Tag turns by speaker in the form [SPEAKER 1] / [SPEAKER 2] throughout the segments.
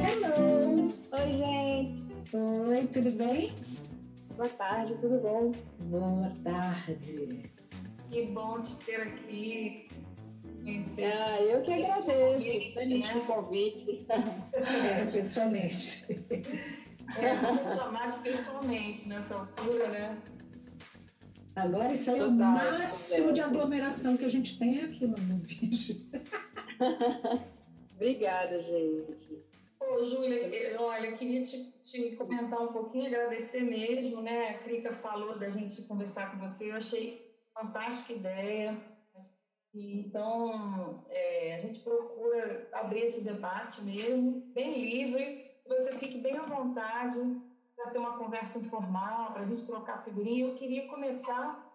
[SPEAKER 1] Hello!
[SPEAKER 2] Oi, gente.
[SPEAKER 1] Oi, tudo bem?
[SPEAKER 2] Boa tarde, tudo bom?
[SPEAKER 1] Boa tarde.
[SPEAKER 3] Que bom te ter aqui.
[SPEAKER 2] Ah, eu que agradeço.
[SPEAKER 3] Gente,
[SPEAKER 2] Feliz
[SPEAKER 3] né?
[SPEAKER 2] com o convite.
[SPEAKER 1] É, pessoalmente.
[SPEAKER 3] É, vou chamar de pessoalmente nessa altura, né?
[SPEAKER 1] Agora isso aí é o máximo de aglomeração que a gente tem aqui no, vídeo.
[SPEAKER 2] Obrigada, gente.
[SPEAKER 3] Ô, Júlia, eu- olha, queria te, te comentar um pouquinho, agradecer mesmo, né? A Crica falou da gente conversar com você, eu achei fantástica ideia. E, então, é, a gente procura abrir esse debate mesmo, bem livre, que você fique bem à vontade para ser uma conversa informal, para a gente trocar figurinha. Eu queria começar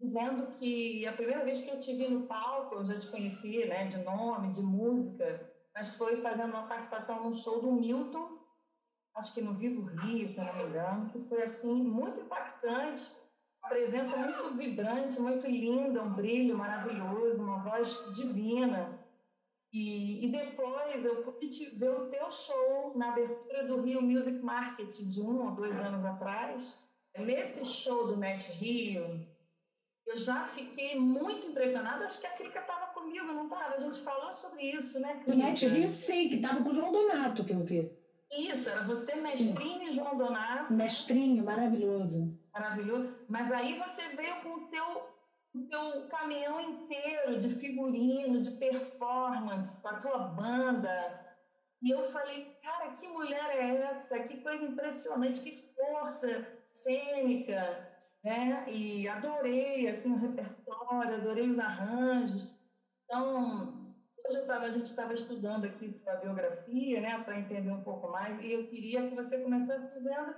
[SPEAKER 3] dizendo que a primeira vez que eu te vi no palco, eu já te conhecia, né, de nome, de música, mas foi fazendo uma participação num show do Milton, acho que no Vivo Rio, se eu não me engano, que foi assim muito impactante, presença muito vibrante, muito linda, um brilho maravilhoso, uma voz divina. E, e depois eu pude te- ver o teu show na abertura do Rio Music Market de um ou dois anos atrás. Nesse show do Net Rio, eu já fiquei muito impressionada. Acho que a Crica estava comigo, não estava? A gente falou sobre isso, né,
[SPEAKER 1] O
[SPEAKER 3] Crica?
[SPEAKER 1] Net Rio, sim, que estava com o João Donato, que eu vi.
[SPEAKER 3] Isso, era você, Mestrinho e João Donato.
[SPEAKER 1] Mestrinho, maravilhoso.
[SPEAKER 3] Maravilhoso. Mas aí você veio com o teu, o teu caminhão inteiro de figurino, de performance, com a tua banda. E eu falei, cara, que mulher é essa? Que coisa impressionante, que força cênica, né? E adorei, assim, o repertório, adorei os arranjos. Então, hoje tava, a gente estava estudando aqui a biografia, né, para entender um pouco mais, e eu queria que você começasse dizendo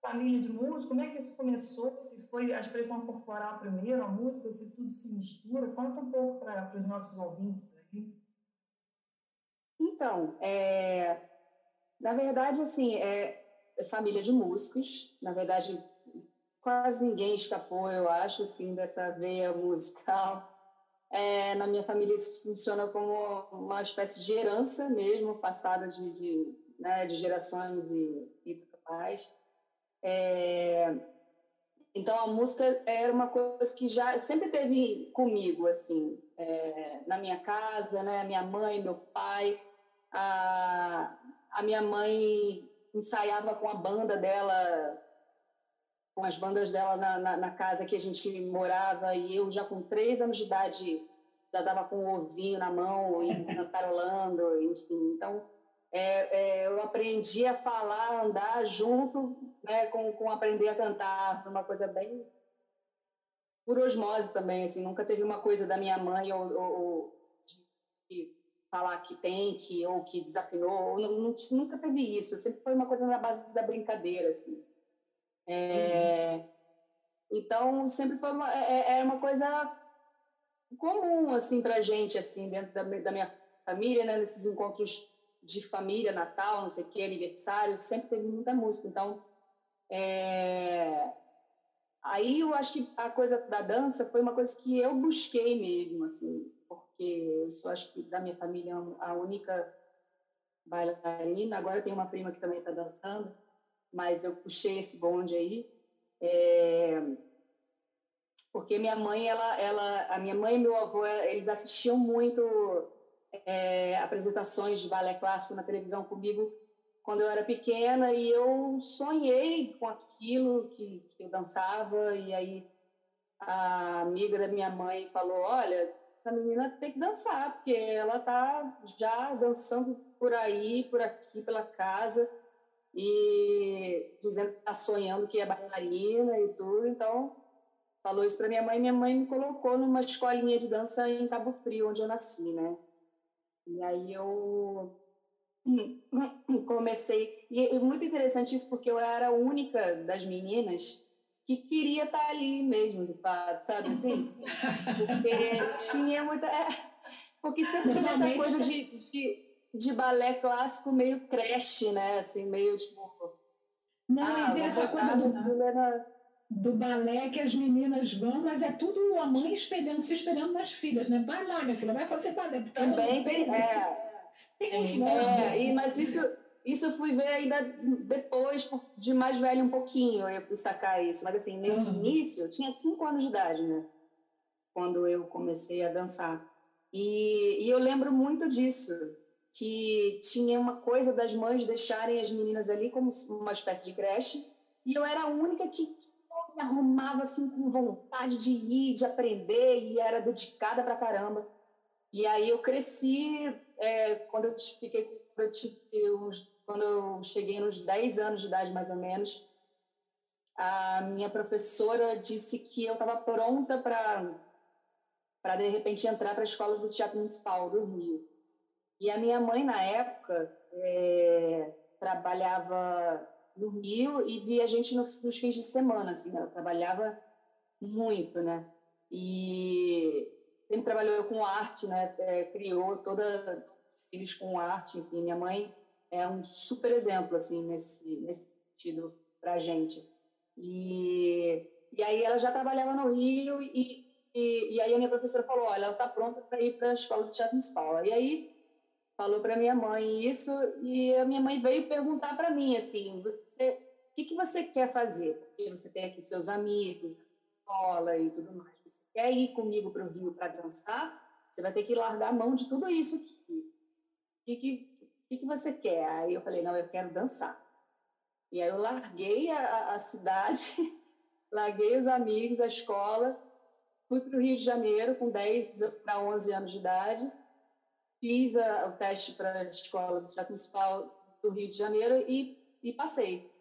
[SPEAKER 3] família de músicos, como é que isso começou? Se foi a expressão corporal primeiro, a música, se tudo se mistura? Conta um pouco para os nossos ouvintes aí.
[SPEAKER 2] Então, é, na verdade, assim, é, é família de músicos. Na verdade, quase ninguém escapou, eu acho, assim, dessa veia musical. É, na minha família isso funciona como uma espécie de herança mesmo, passada de, de, né, de gerações e, e pais. É, então a música era uma coisa que já sempre teve comigo, assim, é, na minha casa, né? Minha mãe, meu pai, a, a minha mãe ensaiava com a banda dela, com as bandas dela na, na, na casa que a gente morava, e eu já com três anos de idade já dava com o ovinho na mão e cantarolando, enfim. Então, é, é, eu aprendi a falar, andar junto né, com, com aprender a cantar, uma coisa bem por osmose também, assim, nunca teve uma coisa da minha mãe ou, ou, ou de, falar que tem, que ou que desafinou, ou, não, não- nunca teve isso, sempre foi uma coisa na base da brincadeira, assim. É, então, sempre foi uma, é, é- uma coisa comum, assim, pra gente, assim, dentro da, da minha família, né, nesses encontros de família, Natal, não sei o que, aniversário, sempre teve muita música, então, é, Aí eu acho que a coisa da dança foi uma coisa que eu busquei mesmo, assim, porque eu sou, acho que da minha família a única bailarina. Agora tem uma prima que também está dançando, mas eu puxei esse bonde aí, é, porque minha mãe, ela, ela, a minha mãe e meu avô, eles assistiam muito é, apresentações de balé clássico na televisão comigo quando eu era pequena e eu sonhei com aquilo que, que eu dançava e aí a amiga da minha mãe falou olha essa menina tem que dançar porque ela tá já dançando por aí por aqui pela casa e dizendo que está sonhando que é bailarina e tudo. Então falou isso para minha mãe minha mãe me colocou numa escolinha de dança em Cabo Frio onde eu nasci né? E aí eu comecei. E é muito interessante isso, porque eu era a única das meninas que queria estar ali mesmo, de fato, sabe assim? Porque tinha muita. É, porque sempre tem essa coisa de, de, de balé clássico meio creche, né? Assim, meio tipo.
[SPEAKER 1] Não,
[SPEAKER 2] ah,
[SPEAKER 1] e tem essa coisa do. do balé que as meninas vão, mas é tudo a mãe espelhando, se espelhando nas filhas, né? Vai lá, minha filha, vai fazer balé.
[SPEAKER 2] Também, é. Tem uns é, e, mas isso, isso eu fui ver ainda depois, de mais velho um pouquinho, eu sacar isso. Mas assim, nesse uhum. início, eu tinha cinco anos de idade, né? Quando eu comecei a dançar. E, e eu lembro muito disso, que tinha uma coisa das mães deixarem as meninas ali como uma espécie de creche, e eu era a única que me arrumava assim com vontade de ir, de aprender, e era dedicada pra caramba. E aí eu cresci, é, quando eu fiquei, quando eu, tive uns, quando eu cheguei nos 10 anos de idade, mais ou menos, a minha professora disse que eu estava pronta para para de repente entrar para a escola do Teatro Municipal do Rio. E a minha mãe na época é, trabalhava no Rio e via a gente no, nos fins de semana, assim, ela trabalhava muito, né? E sempre trabalhou com arte, né? É, criou toda filhos com arte, enfim, minha mãe é um super exemplo assim nesse nesse sentido para gente. E e aí ela já trabalhava no Rio e e, e aí a minha professora falou, olha, ela está pronta para ir para a escola de teatro municipal. E aí falou para minha mãe isso e a minha mãe veio perguntar para mim assim, você, o que que você quer fazer? Porque você tem aqui seus amigos, escola e tudo mais. Quer ir comigo para o Rio para dançar? Você vai ter que largar a mão de tudo isso. O que, que, que, você quer? Aí eu falei, não, eu quero dançar. E aí eu larguei a, a cidade, larguei os amigos, a escola, fui para o Rio de Janeiro com 10 para 11 anos de idade, fiz a, o teste para a escola do Teatro Municipal do Rio de Janeiro e, e passei.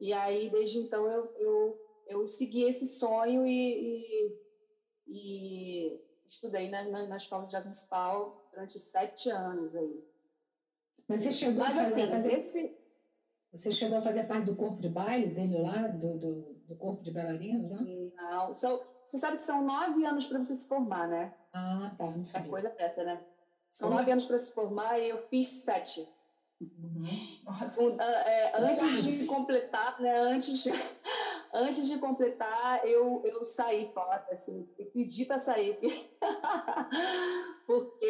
[SPEAKER 2] E aí, desde então, eu, eu eu segui esse sonho e, e, e estudei na, na, na, escola de arte municipal durante sete anos aí.
[SPEAKER 1] Mas você chegou
[SPEAKER 2] Mas,
[SPEAKER 1] a fazer,
[SPEAKER 2] assim,
[SPEAKER 1] fazer,
[SPEAKER 2] esse...
[SPEAKER 1] Você chegou a fazer parte do corpo de baile dele lá, do, do, do corpo de bailarinos lá?
[SPEAKER 2] Não, são, você sabe que são nove anos para você se formar, né?
[SPEAKER 1] Ah, tá, não sabia.
[SPEAKER 2] É coisa dessa, né? São nove anos para se formar e eu fiz sete.
[SPEAKER 1] Uhum.
[SPEAKER 2] Um, é, antes de completar, né? Antes de, antes de completar, eu, eu saí fora, assim, eu pedi para sair, porque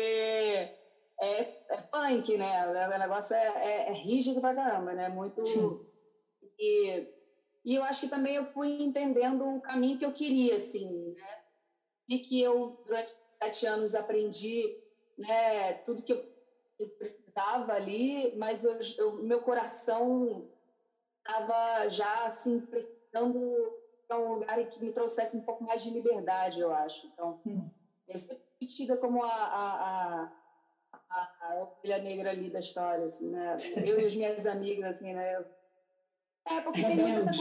[SPEAKER 2] é, é punk, né? O negócio é, é, é rígido pra caramba, né? Muito. E, e eu acho que também eu fui entendendo o caminho que eu queria, assim, né? E que eu, durante sete anos, aprendi né, tudo que eu, eu precisava ali, mas o meu coração estava já, assim, precisando para um lugar que me trouxesse um pouco mais de liberdade, eu acho. Então, hum. eu sempre fui tida como a, a, a, a, ovelha negra ali da história, assim, né? Eu e as minhas amigas, assim, né? É, porque tem muita essa,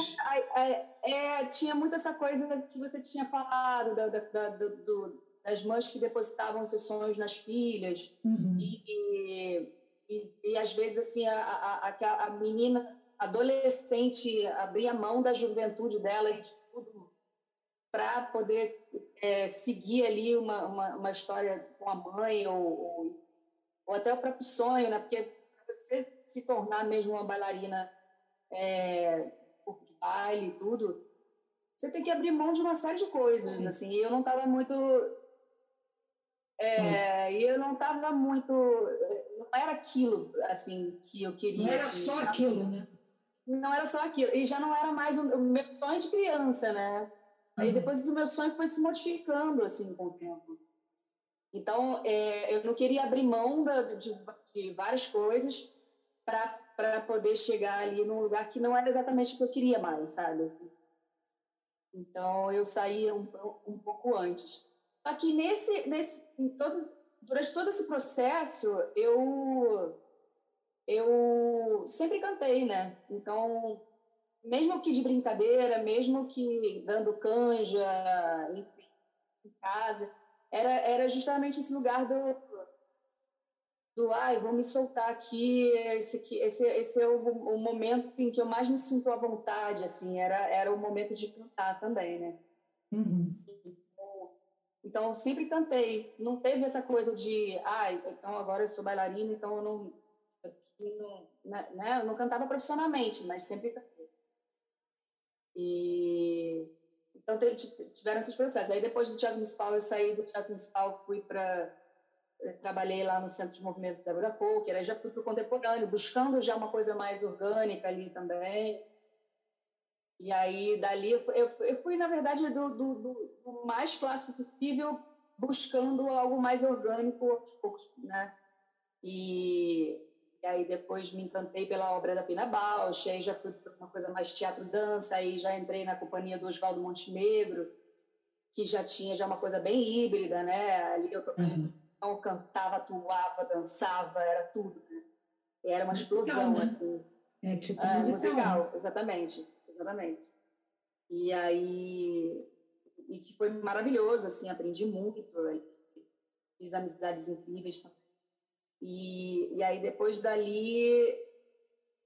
[SPEAKER 2] é, é, tinha muito essa coisa que você tinha falado da, da, da do, das mães que depositavam seus sonhos nas filhas
[SPEAKER 1] uhum.
[SPEAKER 2] e, e, e, às vezes assim a, a, a, a menina adolescente abrir a mão da juventude dela e tudo para poder é, seguir ali uma, uma, uma, história com a mãe ou, ou, até o próprio sonho, né? Porque você se tornar mesmo uma bailarina é, por baile e tudo, você tem que abrir mão de uma série de coisas, Sim. assim. E eu não estava muito é, e eu não estava muito. Não era aquilo assim que eu queria.
[SPEAKER 1] Não era
[SPEAKER 2] assim,
[SPEAKER 1] só aquilo, né?
[SPEAKER 2] Não era só aquilo. E já não era mais o, meu sonho de criança, né? Uhum. Aí depois o meu sonho foi se modificando assim com o tempo. Então, é, eu não queria abrir mão da, de, de várias coisas para poder chegar ali num lugar que não era exatamente o que eu queria mais, sabe? Então, eu saí um, um pouco antes. Só que nesse, nesse todo, durante todo esse processo, eu, eu sempre cantei, né? Então, mesmo que de brincadeira, mesmo que dando canja, em casa, era, era justamente esse lugar do, do ai, vou me soltar aqui, esse, esse, esse é o, o, momento em que eu mais me sinto à vontade, assim, era, era o momento de cantar também, né?
[SPEAKER 1] Uhum.
[SPEAKER 2] Então, sempre cantei. Não teve essa coisa de, ah, então agora eu sou bailarina, então eu não, não, né, né? eu não cantava profissionalmente, mas sempre cantei. E então tiveram esses processos. Aí depois do Teatro Municipal eu saí do Teatro Municipal, fui para eh, trabalhei lá no Centro de Movimento da Débora Coker, aí já fui para o contemporâneo, buscando já uma coisa mais orgânica ali também. E aí, dali, eu, eu, eu fui, na verdade, do, do, do, mais clássico possível, buscando algo mais orgânico né? E, e, aí depois me encantei pela obra da Pina Bausch, aí já fui para uma coisa mais teatro-dança, aí já entrei na companhia do Oswaldo Montenegro, que já tinha já uma coisa bem híbrida, né? Ali eu uhum. então, cantava, atuava, dançava, era tudo, né? Era uma explosão, musical, né? assim.
[SPEAKER 1] É tipo é, musical. musical,
[SPEAKER 2] exatamente, exatamente. E aí e que foi maravilhoso, assim, aprendi muito, fiz amizades incríveis também. E, e aí, depois dali,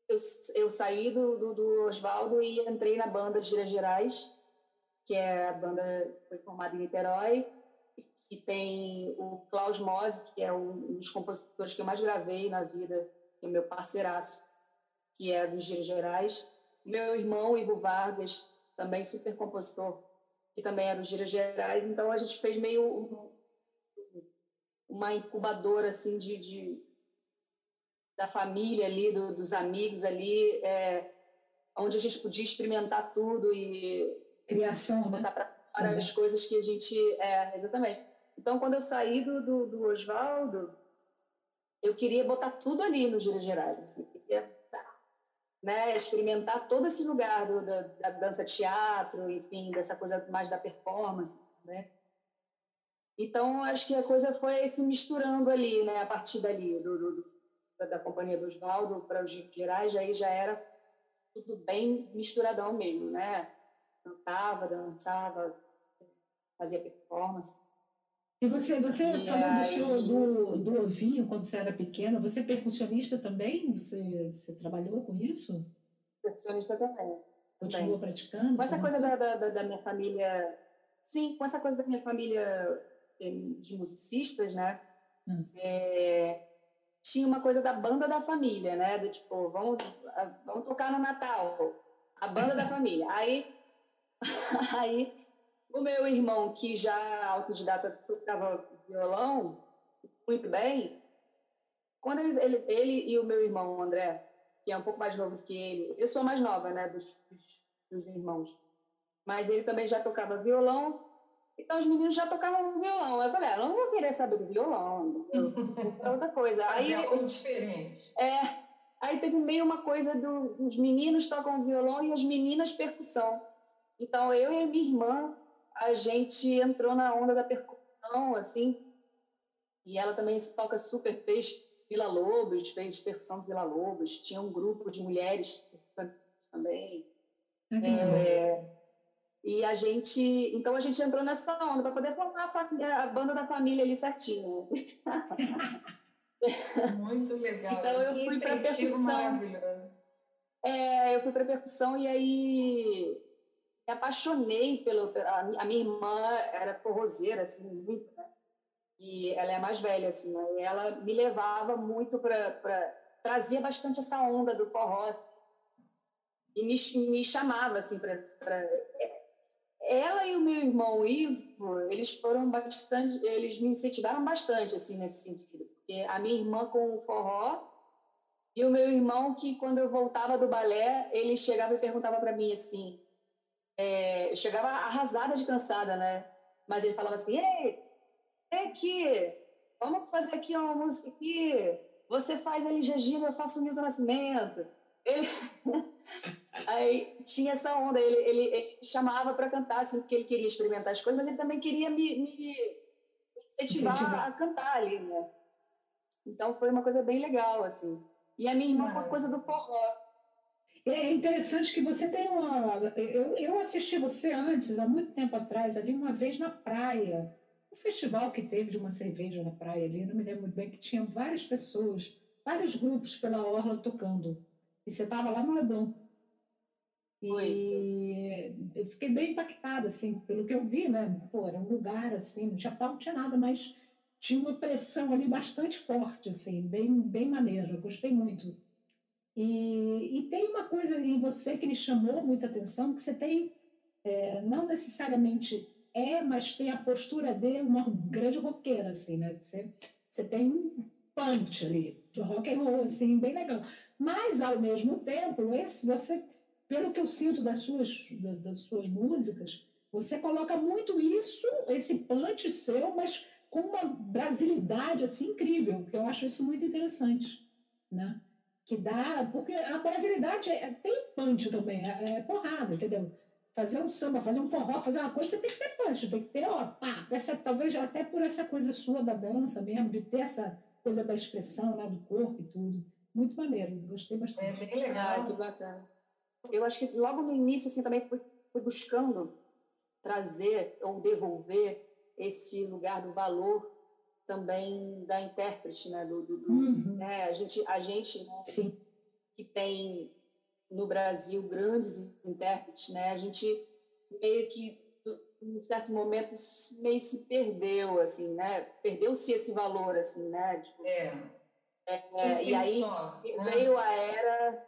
[SPEAKER 2] eu, eu saí do, do, do Oswaldo e entrei na banda de Giras Gerais, que é a banda foi formada em Niterói, que tem o Klaus Mose, que é um dos compositores que eu mais gravei na vida, que é meu parceiraço, que é dos Giras Gerais. Meu irmão, Ivo Vargas, também super compositor, que também é dos Giras Gerais. Então, a gente fez meio uma incubadora assim de, de da família ali, do, dos amigos ali, é, onde a gente podia experimentar tudo e
[SPEAKER 1] criação,
[SPEAKER 2] né? botar para uhum. as coisas que a gente é exatamente. Então, quando eu saí do, do, do Oswaldo, eu queria botar tudo ali no Giro Gerais, assim, queria né, experimentar todo esse lugar do, da, da dança teatro, enfim, dessa coisa mais da performance, né? Então, acho que a coisa foi se misturando ali, né? A partir dali, do, do da companhia do Oswaldo para os gerais, aí já era tudo bem misturadão mesmo, né? Cantava, dançava, fazia performance.
[SPEAKER 1] E você, você e falou do, seu, do, do ovinho quando você era pequena, você é percussionista também? Você, você trabalhou com isso?
[SPEAKER 2] Percussionista também.
[SPEAKER 1] Continuou praticando?
[SPEAKER 2] Com essa coisa da, da, da minha família, sim, com essa coisa da minha família de musicistas, né? Hum. É, tinha uma coisa da banda da família, né? Do tipo, vamos, vamos tocar no Natal, a banda da família. Aí, aí o meu irmão, que já autodidata tocava violão muito bem, quando ele, ele, ele, e o meu irmão André, que é um pouco mais novo do que ele, eu sou mais nova, né, dos, dos irmãos, mas ele também já tocava violão então os meninos já tocavam violão. Eu falei, ah, eu não vou querer saber do violão, é outra coisa.
[SPEAKER 3] Aí é algo diferente.
[SPEAKER 2] É. Aí teve meio uma coisa do, dos meninos tocam violão e as meninas percussão. Então eu e a minha irmã, a gente entrou na onda da percussão, assim. E ela também se toca super, fez Vila Lobos, fez percussão Vila Lobos. Tinha um grupo de mulheres também. Uhum. É, e a gente, então a gente entrou nessa onda para poder formar a, a, banda da família ali certinho.
[SPEAKER 3] Muito legal.
[SPEAKER 2] então eu fui para percussão. É, eu fui para percussão e aí me apaixonei pelo a, minha irmã era forrozeira assim muito, né? E ela é mais velha assim, né? E ela me levava muito para trazia bastante essa onda do forró assim, e me, me chamava assim para ela e o meu irmão Ivo, eles foram bastante, eles me incentivaram bastante assim nesse sentido, porque a minha irmã com o forró e o meu irmão que quando eu voltava do balé, ele chegava e perguntava para mim assim, é, eu chegava arrasada de cansada, né? Mas ele falava assim, ei, vem aqui, vamos fazer aqui uma música aqui. Você faz Elis Regina, eu faço o Milton Nascimento. Ele... Aí tinha essa onda, ele, ele, ele chamava para cantar, assim, porque ele queria experimentar as coisas, mas ele também queria me, me incentivar, incentivar, a cantar ali, né? Então foi uma coisa bem legal, assim. E a minha irmã com a coisa do forró.
[SPEAKER 1] É interessante que você tem uma. Eu, eu assisti você antes, há muito tempo atrás, ali uma vez na praia. Um festival que teve de uma cerveja na praia ali, não me lembro muito bem, que tinha várias pessoas, vários grupos pela orla tocando. E você estava lá no Leblon. E eu fiquei bem impactada, assim, pelo que eu vi, né? Pô, era um lugar, assim, no Japão não tinha nada, mas tinha uma pressão ali bastante forte, assim, bem, bem maneira. Eu gostei muito E, e tem uma coisa em você que me chamou muita atenção, que você tem, é, não necessariamente é, mas tem a postura de uma grande roqueira, assim, né? Você, você tem um punch ali, rock and roll, assim, bem legal. Mas, ao mesmo tempo, esse, você, pelo que eu sinto das suas, das suas músicas, você coloca muito isso, esse punch seu, mas com uma brasilidade assim incrível, que eu acho isso muito interessante, né? Que dá, porque a brasilidade é, tem punch também, é, é, porrada, entendeu? Fazer um samba, fazer um forró, fazer uma coisa, você tem que ter punch, tem que ter, ó, pá, essa, talvez até por essa coisa sua da dança mesmo, de ter essa coisa da expressão, né, do corpo e tudo. Muito maneiro, gostei bastante.
[SPEAKER 3] É bem legal.
[SPEAKER 2] Ah, que bacana. Eu acho que logo no início, assim, também fui, fui buscando trazer ou devolver esse lugar do valor também da intérprete, né? Do, do, do uhum. né? A gente, a gente né? que tem no Brasil grandes intérpretes, né? A gente meio que em certo momento meio se perdeu, assim, né? Perdeu-se esse valor, assim, né?
[SPEAKER 3] Tipo, é.
[SPEAKER 2] é e aí só, né? veio a era,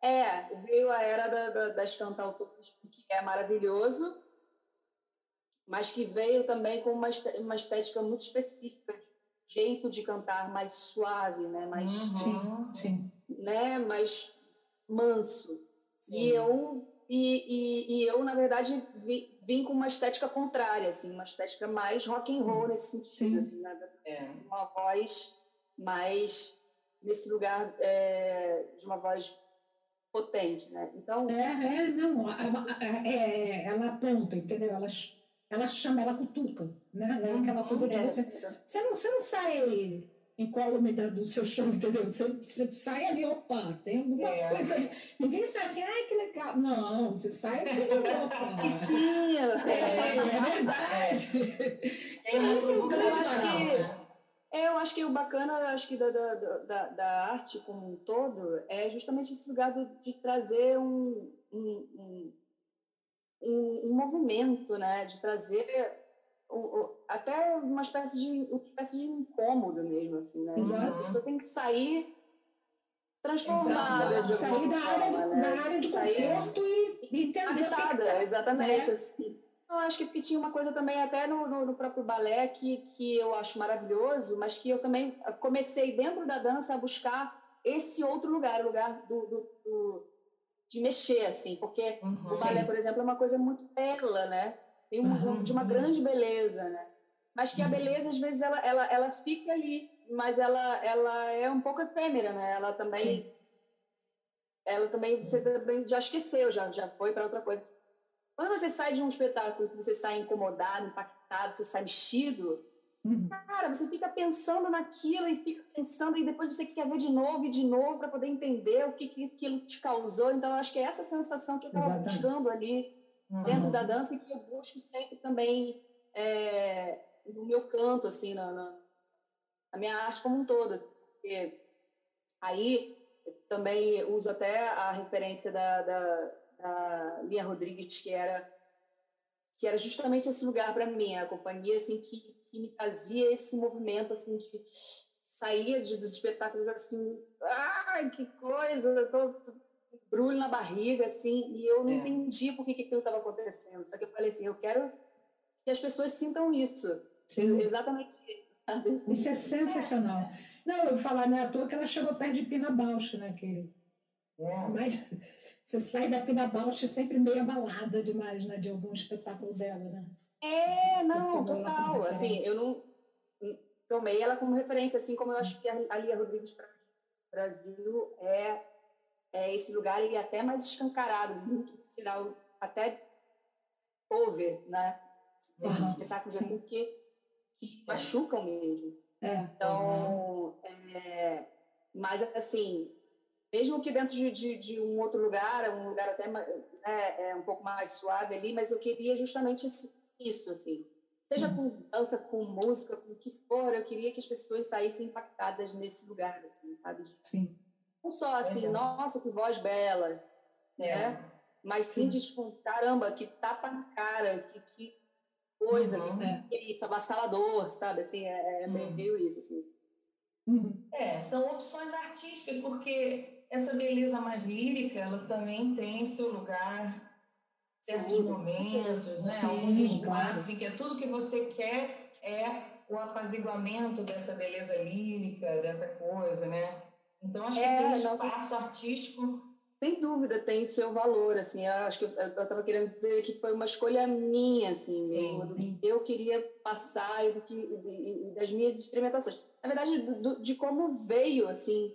[SPEAKER 2] é, veio a era da, da, das cantautoras, que é maravilhoso, mas que veio também com uma, uma estética muito específica, jeito de cantar mais suave, né? Mais,
[SPEAKER 1] uhum, sim,
[SPEAKER 2] né? mais manso. Sim. E eu e, e, e, eu na verdade vim, vim, com uma estética contrária, assim, uma estética mais rock and roll nesse sentido, assim, né? é. uma voz mais nesse lugar é, de uma voz potente, né?
[SPEAKER 1] Então é, é não, ela, é, ela aponta, entendeu? Ela ela chama, ela cutuca, né? É aquela coisa de uhum. você. Você não, você não sai incólume do seu show, entendeu? Você, você sai ali, opa, tem alguma é. coisa ali. Ninguém sai assim, ai, que legal. Não, você sai assim, opa.
[SPEAKER 2] Quietinho.
[SPEAKER 1] É, é verdade.
[SPEAKER 2] É, é acho que. É, eu acho que o bacana, acho que da, da, da, da, arte como um todo é justamente esse lugar de trazer um, um, um um, movimento, né, de trazer até uma espécie de uma espécie de incômodo mesmo, assim, né? Exato. A pessoa tem que sair transformada,
[SPEAKER 1] sair da área, do, né? da área de sair conforto e, entender
[SPEAKER 2] habitada, tá. exatamente. É. Assim. Eu acho que tinha uma coisa também até no, no, no, próprio balé que, que eu acho maravilhoso, mas que eu também comecei dentro da dança a buscar esse outro lugar, o lugar do, do, do de mexer, assim, porque uhum, o balé, sim. por exemplo, é uma coisa muito bela, né? Tem um, uhum, de uma grande beleza, né? Mas que a uhum. beleza, às vezes, ela, ela, ela fica ali, mas ela, ela é um pouco efêmera, né? Ela também... Sim. Ela também, você também já esqueceu, já, já foi para outra coisa. Quando você sai de um espetáculo que você sai incomodado, impactado, você sai mexido, Uhum. Cara, você fica pensando naquilo e fica pensando, e depois você quer ver de novo e de novo para poder entender o que, que aquilo te causou. Então, eu acho que é essa sensação que eu estava buscando ali uhum. dentro da dança e que eu busco sempre também é, no meu canto, assim, na, na, na, minha arte como um todo. Assim, porque aí também uso até a referência da, da, da Lia Rodrigues, que era que era justamente esse lugar para mim, a companhia assim que que me fazia esse movimento assim de sair de, dos espetáculos assim, ai, que coisa, eu tô, tô brulho na barriga assim, e eu não é. entendi por que, que aquilo estava acontecendo. Só que eu falei assim, eu quero que as pessoas sintam isso. Sim. Exatamente
[SPEAKER 1] isso. Isso é sensacional. Não, eu vou falar, não é à toa que ela chegou perto de Pina Bausch, né? Que... É. Mas você sai da Pina Bausch sempre meio abalada demais, né? De algum espetáculo dela, né?
[SPEAKER 2] É, não, total. Assim, eu não tomei ela como referência, assim como eu acho que a Lia Rodrigues para Brasil é, é esse lugar ele é até mais escancarado, muito sinal até over, né? Tem uhum, espetáculos sim. assim que, que machucam mesmo.
[SPEAKER 1] É.
[SPEAKER 2] Então, uhum. é, mas assim, mesmo que dentro de, de, de, um outro lugar, um lugar até né, é um pouco mais suave ali, mas eu queria justamente isso, assim. Seja com dança, com música, com o que for, eu queria que as pessoas saíssem impactadas nesse lugar, assim, sabe?
[SPEAKER 1] Sim.
[SPEAKER 2] Não só assim, é. nossa, que voz bela, é. né? Mas sim, sim, de tipo, caramba, que tapa na cara, que, que coisa, uhum. que, que é isso, avassalador, sabe? Assim, é, é uhum. meio isso, assim.
[SPEAKER 3] Uhum. É, são opções artísticas, porque essa beleza mais lírica, ela também tem seu lugar, certos momentos, né?
[SPEAKER 1] Sim,
[SPEAKER 3] Alguns espaços
[SPEAKER 1] claro.
[SPEAKER 3] em que é tudo que você quer é o apaziguamento dessa beleza lírica, dessa coisa, né? Então, acho que
[SPEAKER 2] É,
[SPEAKER 3] tem um
[SPEAKER 2] não-
[SPEAKER 3] espaço artístico
[SPEAKER 2] Sem dúvida, tem seu valor, assim, eu acho que eu estava querendo dizer que foi uma escolha minha, assim,
[SPEAKER 3] Sim,
[SPEAKER 2] que eu queria passar e, do que, e- e das minhas experimentações. Na verdade, do- de como veio, assim,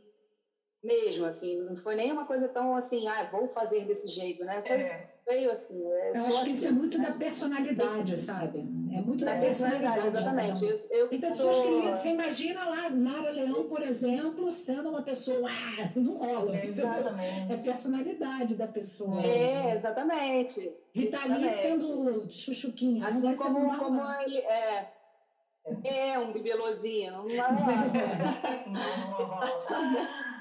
[SPEAKER 2] mesmo, assim, não foi nem uma coisa tão assim, ah, vou fazer desse jeito, né? Foi,
[SPEAKER 3] é,
[SPEAKER 2] Veio assim, é,
[SPEAKER 1] Eu acho que
[SPEAKER 2] assim,
[SPEAKER 1] isso é muito da personalidade, sabe? É muito da
[SPEAKER 2] da
[SPEAKER 1] personalidade. um.
[SPEAKER 2] exatamente. Eu, eu
[SPEAKER 1] Tem pessoas
[SPEAKER 2] sou-
[SPEAKER 1] que você imagina lá, Nara Leão, por exemplo, sendo uma pessoa, ah, não rola.
[SPEAKER 3] é,
[SPEAKER 1] entendeu? É a
[SPEAKER 3] exatamente.
[SPEAKER 1] personalidade da pessoa.
[SPEAKER 2] É, exatamente.
[SPEAKER 1] Rita Lee
[SPEAKER 2] Exatamente.
[SPEAKER 1] sendo chuchuquinha.
[SPEAKER 2] Assim como, como ele é. É um bibelozinho, não vai
[SPEAKER 3] Não, não rola.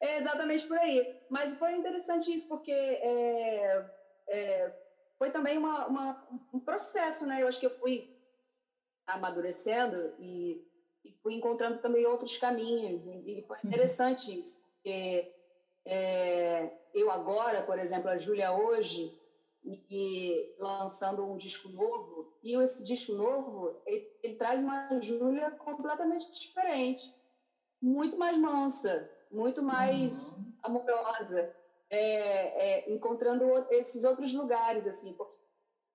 [SPEAKER 2] É exatamente por aí. Mas foi interessante isso, porque é, é, foi também uma, uma- um processo, né? Eu acho que eu fui amadurecendo e, e fui encontrando também outros caminhos. E foi interessante isso, porque é, eu agora, por exemplo, a Júlia hoje, e lançando um disco novo, e esse disco novo, ele, ele traz uma Júlia completamente diferente, muito mais mansa, muito mais
[SPEAKER 3] Uhum.
[SPEAKER 2] amorosa, é, é, encontrando esses outros lugares, assim,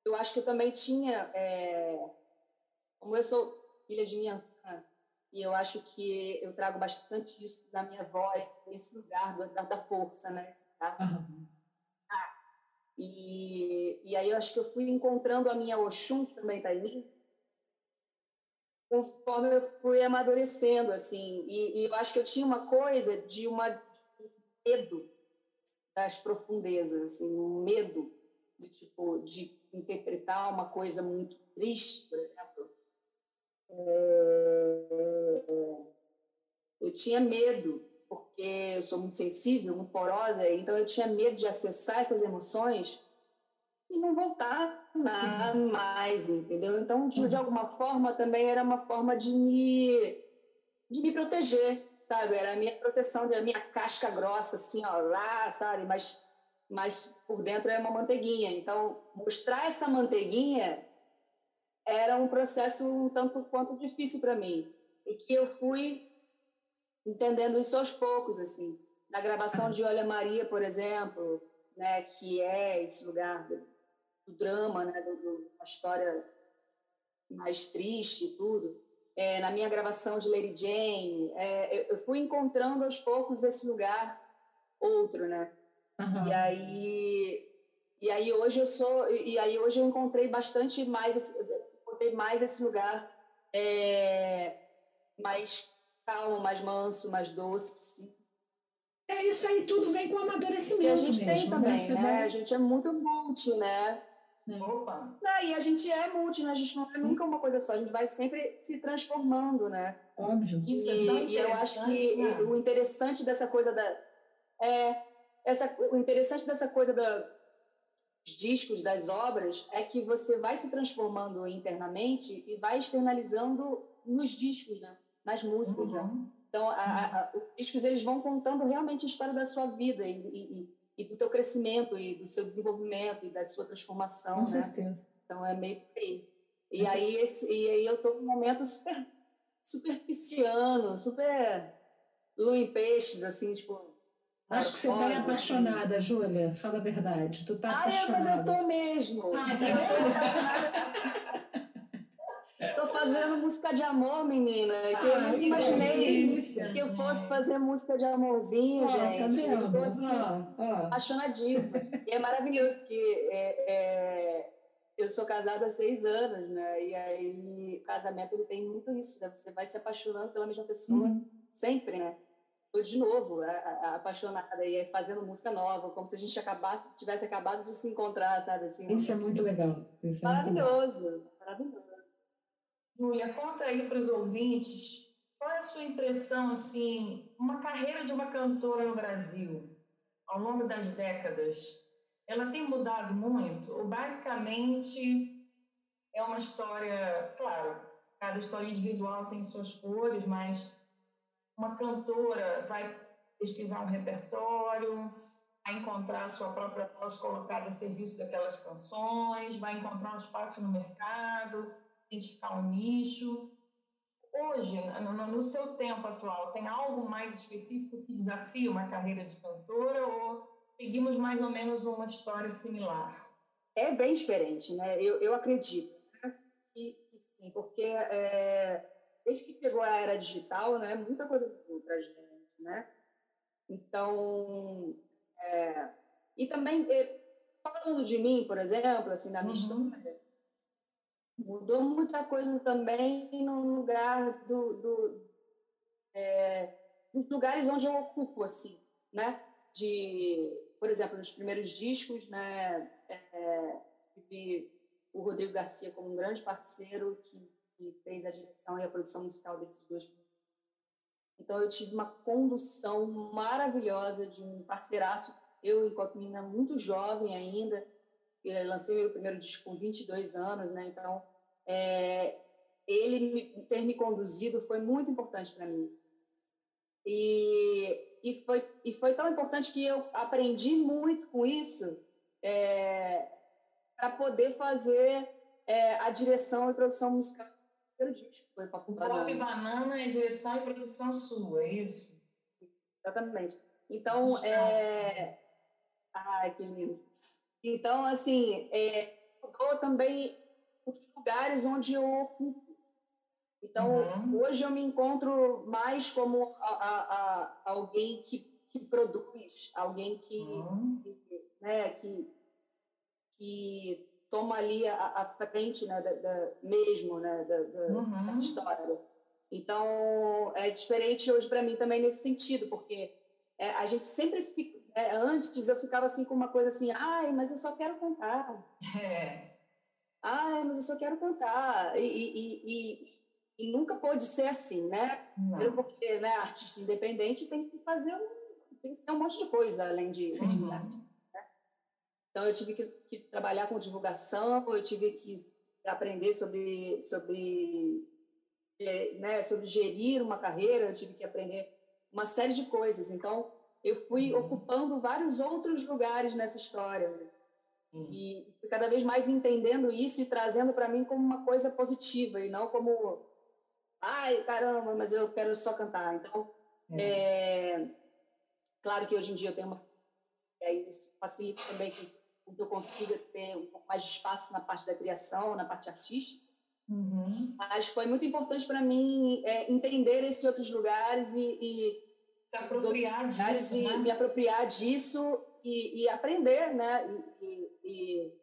[SPEAKER 2] eu acho que eu também tinha, é, como eu sou filha de minha e eu acho que eu trago bastante isso da minha voz, esse lugar da, da força, né? Tá?
[SPEAKER 1] Aham.
[SPEAKER 2] E, e aí eu acho que eu fui encontrando a minha Oxum, que também está em mim, conforme eu fui amadurecendo, assim. E, e eu acho que eu tinha uma coisa de uma um medo das profundezas, assim, um medo de, tipo, de interpretar uma coisa muito triste, por exemplo. É, eu tinha medo, porque eu sou muito sensível, muito porosa, então eu tinha medo de acessar essas emoções e não voltar nada mais, entendeu? Então, de, de alguma forma, também era uma forma de me, de me proteger, sabe? Era a minha proteção, a minha casca grossa, assim, ó, lá, sabe? Mas, mas por dentro é uma manteiguinha. Então, mostrar essa manteiguinha era um processo um tanto quanto difícil para mim. E que eu fui entendendo isso aos poucos, assim. Na gravação de Olha Maria, por exemplo, né, que é esse lugar do, do drama, né, do, do, uma história mais triste e tudo. É, na minha gravação de Lady Jane, é, eu, eu fui encontrando aos poucos esse lugar outro, né?
[SPEAKER 1] Aham.
[SPEAKER 2] E aí, e aí hoje eu sou, e aí hoje eu encontrei bastante mais, esse- encontrei mais esse lugar é, mais calmo, mais manso, mais doce.
[SPEAKER 1] É isso aí, tudo vem com amadurecimento.
[SPEAKER 2] E a gente
[SPEAKER 1] mesmo,
[SPEAKER 2] tem também,
[SPEAKER 1] Você
[SPEAKER 2] né?
[SPEAKER 1] vai-
[SPEAKER 2] A gente é muito multi, né?
[SPEAKER 3] Opa!
[SPEAKER 2] Não, e a gente é multi, né? A gente não é nunca uma coisa só, a gente vai sempre se transformando, né?
[SPEAKER 1] Óbvio.
[SPEAKER 3] Isso
[SPEAKER 2] e,
[SPEAKER 3] é tão
[SPEAKER 2] e eu acho que
[SPEAKER 3] né?
[SPEAKER 2] o interessante dessa coisa da é essa o interessante dessa coisa da, dos discos das obras é que você vai se transformando internamente e vai externalizando nos discos né nas músicas né?
[SPEAKER 3] Uhum.
[SPEAKER 2] então a, a, a, os discos eles vão contando realmente a história da sua vida e, e, e do teu crescimento e do seu desenvolvimento e da sua transformação
[SPEAKER 1] Com
[SPEAKER 2] né
[SPEAKER 1] certeza.
[SPEAKER 2] então é meio por aí. E aí, esse, e aí eu tô num momento super, super pisciano, super lua em peixes, assim, tipo.
[SPEAKER 1] Acho que você está
[SPEAKER 2] rosa,
[SPEAKER 1] apaixonada, Júlia. Fala a verdade. Tu tá
[SPEAKER 2] Assim. Ah, é, mas eu
[SPEAKER 1] apaixonada.
[SPEAKER 2] tô mesmo.
[SPEAKER 1] Ah, tá
[SPEAKER 2] Eu tô apaixonada. Fazendo música de amor, menina. Que eu
[SPEAKER 1] Ah,
[SPEAKER 2] nunca imaginei que eu fosse fazer música de amorzinho,
[SPEAKER 1] tá
[SPEAKER 2] gente. Eu tô assim,
[SPEAKER 1] Ó, ó.
[SPEAKER 2] apaixonadíssima. E é maravilhoso, porque é, é, eu sou casada há seis anos, né? E aí casamento ele tem muito isso, né? Você vai se apaixonando pela mesma pessoa
[SPEAKER 1] Uhum.
[SPEAKER 2] sempre, né? Tô de novo a, a- apaixonada e aí fazendo música nova, como se a gente acabasse, tivesse acabado de se encontrar, sabe? Assim,
[SPEAKER 1] Isso é muito legal. Isso é muito
[SPEAKER 2] maravilhoso, maravilhoso.
[SPEAKER 3] Júlia, conta aí para os ouvintes qual é a sua impressão, assim, uma carreira de uma cantora no Brasil, ao longo das décadas, ela tem mudado muito? Ou basicamente é uma história, claro, cada história individual tem suas cores, mas uma cantora vai pesquisar um repertório, vai encontrar sua própria voz colocada a serviço daquelas canções, vai encontrar um espaço no mercado, identificar um nicho. Hoje, no, seu tempo atual, tem algo mais específico que desafia uma carreira de cantora ou seguimos mais ou menos uma história similar?
[SPEAKER 2] É bem diferente, né? Eu, eu acredito né? que, que, sim, porque é, desde que pegou a era digital, né, muita coisa mudou para a gente, né? Então, é, e também, é, falando de mim, por exemplo, assim, na minha uhum. história, mudou muita coisa também no lugar do, do é, nos lugares onde eu ocupo, assim, né? De, por exemplo, nos primeiros discos, né? É, tive o Rodrigo Garcia como um grande parceiro que, que fez a direção e a produção musical desses dois então eu tive uma condução maravilhosa de um parceiraço eu, enquanto menina muito jovem ainda, lancei meu primeiro disco com 22 anos, né? Então, é, ele ter me conduzido foi muito importante para mim. E, e, foi, e foi tão importante que eu aprendi muito com isso é, para poder fazer é, a direção e produção musical do primeiro disco.
[SPEAKER 3] Foi o Banana. Pop Banana é direção e produção sua, é isso?
[SPEAKER 2] Exatamente. Então, é, Ai, que lindo. Então, assim, é, mudou também os lugares onde eu ocupo. Então, uhum. hoje eu me encontro mais como a, a, a alguém que, que, produz, alguém que, uhum. que, né, que, que toma ali a, a frente né, da, da, mesmo né, da, da uhum. dessa história. Então, é diferente hoje para mim também nesse sentido, porque é, a gente sempre fica é, antes eu ficava assim com uma coisa assim, ai, mas eu só quero cantar. É. Ai, mas eu só quero cantar. E, e, e, e nunca pôde ser assim, né? Não. Porque né, artista independente tem que fazer um, tem que ser um monte de coisa além de, de arte. Né? Então eu tive que, que, trabalhar com divulgação, eu tive que aprender sobre sobre né, sobre gerir uma carreira, eu tive que aprender uma série de coisas. Então eu fui uhum. ocupando vários outros lugares nessa história. Uhum. E cada vez mais entendendo isso e trazendo para mim como uma coisa positiva e não como, ai, caramba, mas eu quero só cantar. Então, uhum. é, claro que hoje em dia eu tenho uma. E aí isso facilita também que, que eu consiga ter um pouco mais de espaço na parte da criação, na parte artística. Uhum. Mas foi muito importante para mim é, entender esses outros lugares e, e
[SPEAKER 3] se apropriar disso, né?
[SPEAKER 2] me apropriar disso e, e aprender, né? E, e,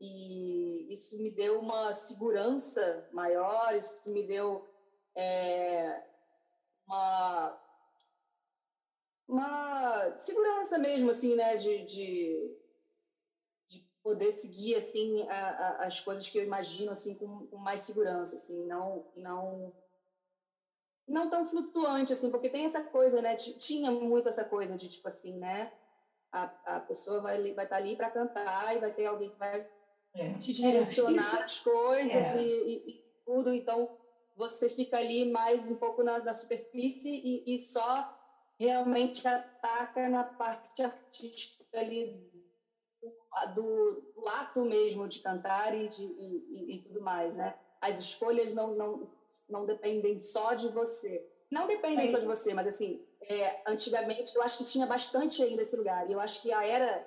[SPEAKER 2] e, isso me deu uma segurança maior, isso me deu é, uma uma segurança mesmo, assim, né? De, de, de poder seguir, assim, a, a, as coisas que eu imagino, assim, com, com mais segurança, assim, não não não tão flutuante, assim, porque tem essa coisa, né? Tinha muito essa coisa de, tipo assim, né? A, a pessoa vai estar vai tá ali para cantar e vai ter alguém que vai é. te direcionar é, as coisas é. e, e, e, tudo. Então, você fica ali mais um pouco na, na superfície e, e, só realmente ataca na parte artística ali do, do ato mesmo de cantar e, de, e, tudo mais, né? As escolhas não, não não dependem só de você. Não dependem é. só de você, mas assim, é, antigamente eu acho que tinha bastante ainda esse lugar. E eu acho que a era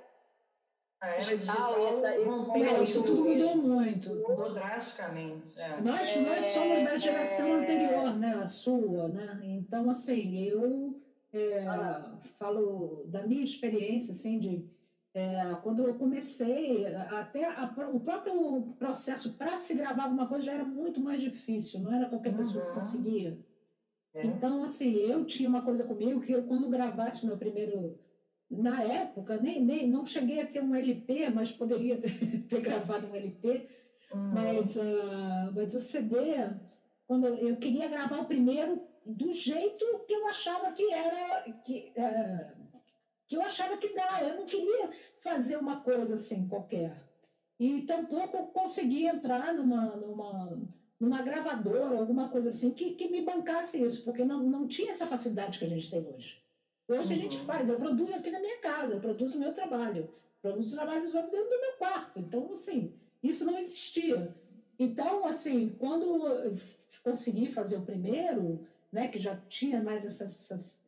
[SPEAKER 3] a era digital, digital essa, esse
[SPEAKER 1] mudou, isso tudo mudou muito.
[SPEAKER 3] Mudou drasticamente. É.
[SPEAKER 1] Nós, nós somos da geração anterior, né? A sua, né? Então, assim, eu é, ah. falo da minha experiência, assim, de é, quando eu comecei, até a, o próprio processo para se gravar alguma coisa já era muito mais difícil, não era qualquer pessoa uhum. que conseguia. É. Então, assim, eu tinha uma coisa comigo que eu, quando gravasse o meu primeiro. Na época, nem, nem, não cheguei a ter um LP, mas poderia ter, ter gravado um LP. Uhum. Mas, uh, mas o CD, quando eu queria gravar o primeiro do jeito que eu achava que era. Que, uh, que eu achava que dá. Eu não queria fazer uma coisa assim qualquer. E tampouco eu consegui entrar numa, numa, numa gravadora, alguma coisa assim, que, que me bancasse isso, porque não, não tinha essa facilidade que a gente tem hoje. Hoje uhum. a gente uhum. faz, eu produzo aqui na minha casa, eu produzo o meu trabalho, produzo o trabalho dos outros dentro do meu quarto. Então, assim, isso não existia. Então, assim, quando eu consegui fazer o primeiro, né, que já tinha mais essas, essas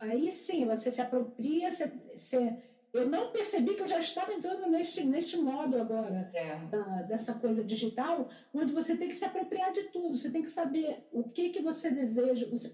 [SPEAKER 1] aí sim, você se apropria, você, você, eu não percebi que eu já estava entrando neste, neste modo agora, é. da, dessa coisa digital, onde você tem que se apropriar de tudo, você tem que saber o que, que você deseja, você,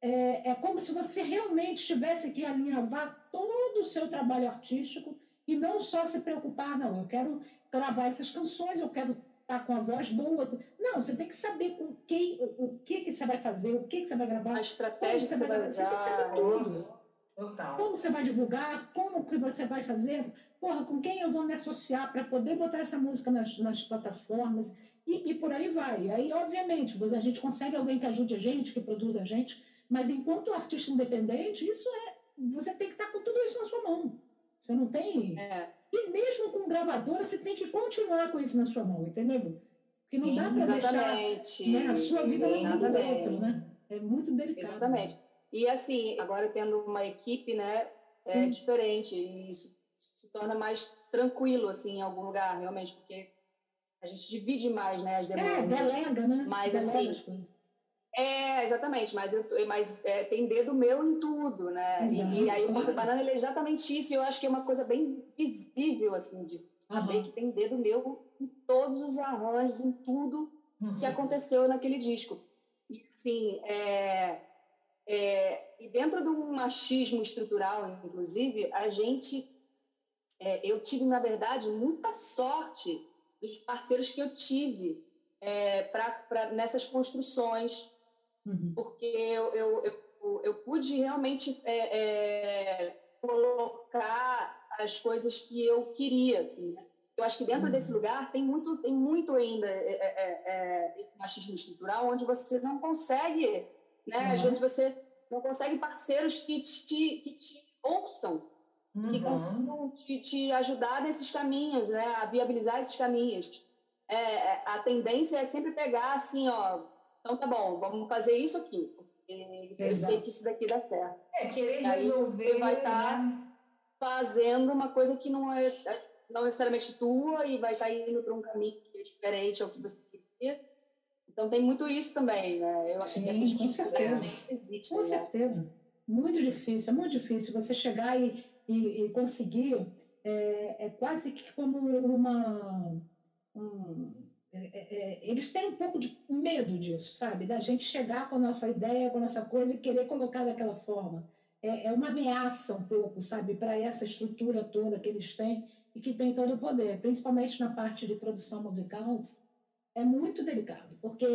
[SPEAKER 1] é, é como se você realmente tivesse que alinhavar todo o seu trabalho artístico e não só se preocupar, não, eu quero gravar essas canções, eu quero estar com a voz boa. Não, você tem que saber com quem, o, que, que você vai fazer, o que, que você vai gravar.
[SPEAKER 2] A estratégia que você vai, usar. Você tem que saber
[SPEAKER 1] tudo. Total. Como você vai divulgar, como que você vai fazer, porra, com quem eu vou me associar para poder botar essa música nas, nas plataformas e, e, por aí vai. Aí, obviamente, a gente consegue alguém que ajude a gente, que produza a gente, mas enquanto artista independente, isso é. Você tem que estar com tudo isso na sua mão. Você não tem. É. E mesmo com gravadora, você tem que continuar com isso na sua mão, entendeu? Porque não Sim, dá para deixar né, a sua vida na do outro, né? É muito delicado.
[SPEAKER 2] Exatamente. E assim, agora tendo uma equipe, né, é Sim. diferente. E isso se torna mais tranquilo, assim, em algum lugar, realmente, porque a gente divide mais, né, as é, demandas.
[SPEAKER 1] É, delega, né?
[SPEAKER 2] Mas, delega assim, é, exatamente, mas, eu, mas é, tem dedo meu em tudo, né? Exato, e, aí o Banco Banana é exatamente isso, e eu acho que é uma coisa bem visível, assim, de saber uhum. que tem dedo meu em todos os arranjos, em tudo uhum. que aconteceu naquele disco. E, assim, é, é, e dentro do machismo estrutural, inclusive, a gente, é, eu tive, na verdade, muita sorte dos parceiros que eu tive é, pra, pra, nessas construções uhum. porque eu, eu, eu, eu, pude realmente é, é, colocar as coisas que eu queria, assim, né? Eu acho que dentro uhum. desse lugar tem muito, tem muito ainda é, é, é, esse machismo estrutural, onde você não consegue, né? Uhum. Às vezes você não consegue parceiros que te, que te ouçam, que uhum. consigam te, te, ajudar nesses caminhos, né? A viabilizar esses caminhos. É, a tendência é sempre pegar assim, ó, então tá bom, vamos fazer isso aqui. Eu sei que isso daqui dá certo.
[SPEAKER 3] É, querer resolver. Você
[SPEAKER 2] vai estar tá né? fazendo uma coisa que não é não necessariamente tua e vai estar tá indo para um caminho que é diferente ao que você queria. Então tem muito isso também, né?
[SPEAKER 1] Eu Sim, acho que com certeza. Existe, com né? certeza. Muito difícil, é muito difícil você chegar e, e, e conseguir. É, é, quase que como uma. Um, é, é, é, eles têm um pouco de medo disso, sabe? Da gente chegar com a nossa ideia, com a nossa coisa e querer colocar daquela forma. É, é uma ameaça um pouco, sabe, para essa estrutura toda que eles têm e que tem todo o poder, principalmente na parte de produção musical. É muito delicado, porque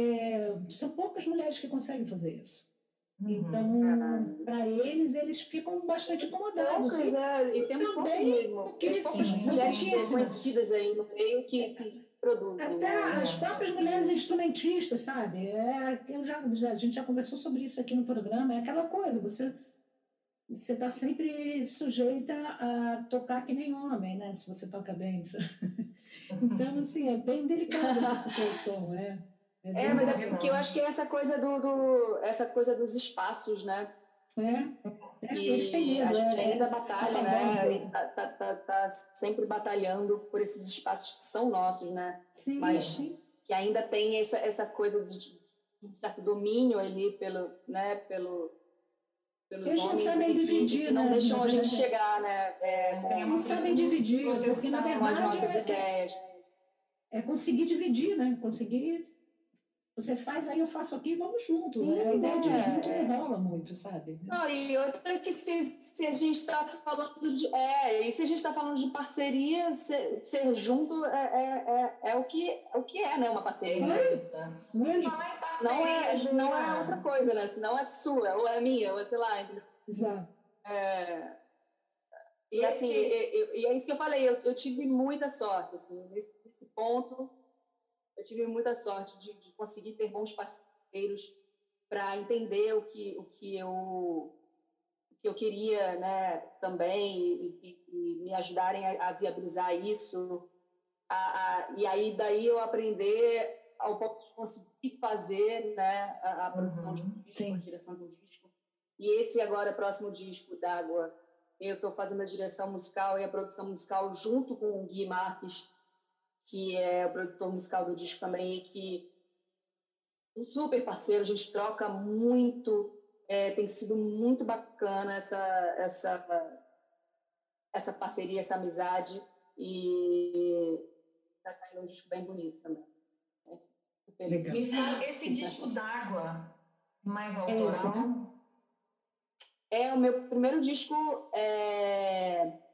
[SPEAKER 1] são poucas mulheres que conseguem fazer isso. Uhum. Então, para eles, eles ficam bastante incomodados.
[SPEAKER 2] Poucas, é, e tem também pouquíssimas mulheres conhecidas aí no meio que, que
[SPEAKER 1] Até né? as próprias mulheres instrumentistas, sabe? É, eu já, já, a gente já conversou sobre isso aqui no programa. É aquela coisa, você você está sempre sujeita a tocar que nem homem, né? Se você toca bem. Então, assim, é bem delicada essa situação, é.
[SPEAKER 2] É, é mas é porque eu acho que é essa coisa do, do essa coisa dos espaços, né?
[SPEAKER 1] É.
[SPEAKER 2] É, e medo, a gente é, ainda batalha, né? Tá, tá, tá, tá, sempre batalhando por esses espaços que são nossos, né?
[SPEAKER 1] Sim,
[SPEAKER 2] Mas
[SPEAKER 1] sim.
[SPEAKER 2] que ainda tem essa, essa coisa de, um certo domínio ali pelo, né? Pelo, pelos
[SPEAKER 1] Eles
[SPEAKER 2] homens
[SPEAKER 1] não sabem
[SPEAKER 2] que,
[SPEAKER 1] dividir,
[SPEAKER 2] não
[SPEAKER 1] né?
[SPEAKER 2] deixam a gente chegar, né?
[SPEAKER 1] É, não sabem dividir, porque na verdade
[SPEAKER 2] nossas
[SPEAKER 1] é,
[SPEAKER 2] ideias.
[SPEAKER 1] é conseguir dividir, né? Conseguir você faz, aí eu faço aqui e vamos junto. Sim, a ideia de junto não rola muito, sabe?
[SPEAKER 2] Não, e outra que se, se a gente está falando de. É, e se a gente está falando de parceria, ser, ser junto é, é, é, é, o que, é o que é, né? Uma parceria.
[SPEAKER 3] É isso.
[SPEAKER 2] Não é, não é, não é outra coisa, né? Se não é sua, ou é minha, ou é sei lá.
[SPEAKER 1] Exato.
[SPEAKER 2] É, e assim, e, e, é isso que eu falei, eu, eu tive muita sorte, assim, nesse, nesse ponto eu tive muita sorte de, de conseguir ter bons parceiros para entender o que, o que eu o que eu queria né, também e, e, e me ajudarem a, a viabilizar isso. A, a, e aí daí eu aprender ao ponto de conseguir fazer né, a, a produção uhum, de um disco, sim. a direção de um disco. E esse agora, próximo disco, D'Água, eu estou fazendo a direção musical e a produção musical junto com o Gui Marques, que é o produtor musical do disco também, e que um super parceiro, a gente troca muito, é, tem sido muito bacana essa, essa, essa parceria, essa amizade, e está saindo um disco bem bonito também.
[SPEAKER 3] É, Legal. Me fala, esse disco d'água, mais é autoral? É, esse, né?
[SPEAKER 2] é o meu primeiro disco. É,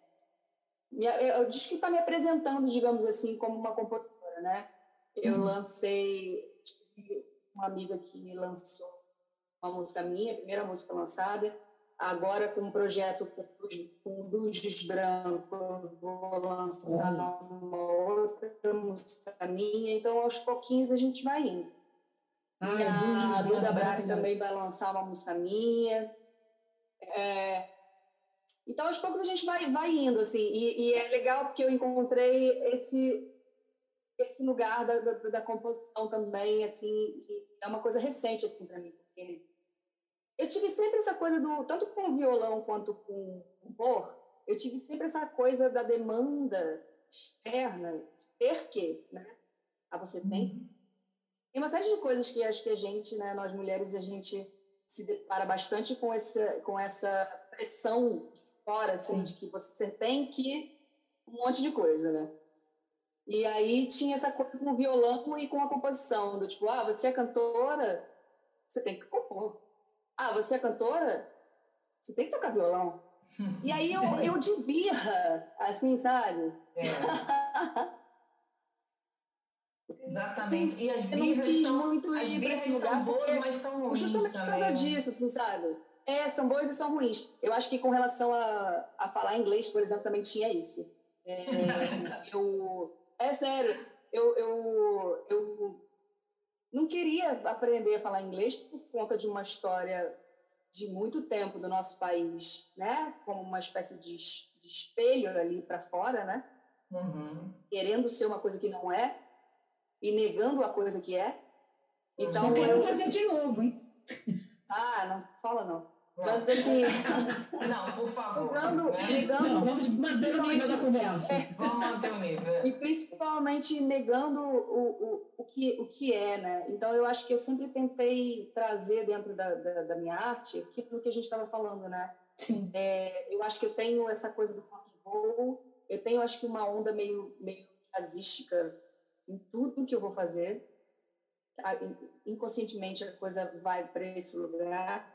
[SPEAKER 2] é o disco que está me apresentando, digamos assim, como uma compositora, né? Eu uhum. lancei uma amiga que lançou uma música minha, a primeira música lançada. Agora, com um projeto com Luzes Branco, vou lançar uma outra música minha. Então, aos pouquinhos, a gente vai indo. A Duda Braga também vai lançar uma música minha. É, então, aos poucos, a gente vai, vai indo, assim. E, e é legal porque eu encontrei esse esse lugar da, da, da, composição também, assim, é uma coisa recente, assim, para mim, porque eu tive sempre essa coisa do, tanto com o violão quanto com o compor, eu tive sempre essa coisa da demanda externa, ter que, né? Ah, você tem? Uhum. Tem uma série de coisas que acho que a gente, né, nós mulheres, a gente se depara bastante com essa, com essa pressão fora, assim, Sim. de que você tem que um monte de coisa, né? E aí tinha essa coisa com o violão e com a composição, do tipo, ah, você é cantora, você tem que compor. Ah, você é cantora, você tem que tocar violão. E aí eu, eu de birra, assim, sabe? É.
[SPEAKER 3] Exatamente. E as birras são, muito as birras são boas, mas são ruins
[SPEAKER 2] Justamente por causa disso, assim, sabe? É, são boas e são ruins. Eu acho que com relação a, a falar inglês, por exemplo, também tinha isso. É, eu é sério. Eu, eu, eu não queria aprender a falar inglês por conta de uma história de muito tempo do nosso país, né? Como uma espécie de, de espelho ali para fora, né?
[SPEAKER 3] Uhum.
[SPEAKER 2] Querendo ser uma coisa que não é e negando a coisa que é.
[SPEAKER 1] Então, Já quero fazer de novo, hein?
[SPEAKER 2] Ah, não fala não. Mas assim.
[SPEAKER 3] Não, por favor.
[SPEAKER 2] Ligando, negando,
[SPEAKER 1] não, vamos manter o nível da conversa.
[SPEAKER 3] É, vamos manter o nível.
[SPEAKER 2] E principalmente negando o, o, o, que, o que é, né? Então eu acho que eu sempre tentei trazer dentro da, da, da minha arte aquilo que a gente estava falando, né?
[SPEAKER 1] Sim.
[SPEAKER 2] É, eu acho que eu tenho essa coisa do rock and roll, eu tenho acho que uma onda meio, meio jazzística em tudo que eu vou fazer. Inconscientemente a coisa vai para esse lugar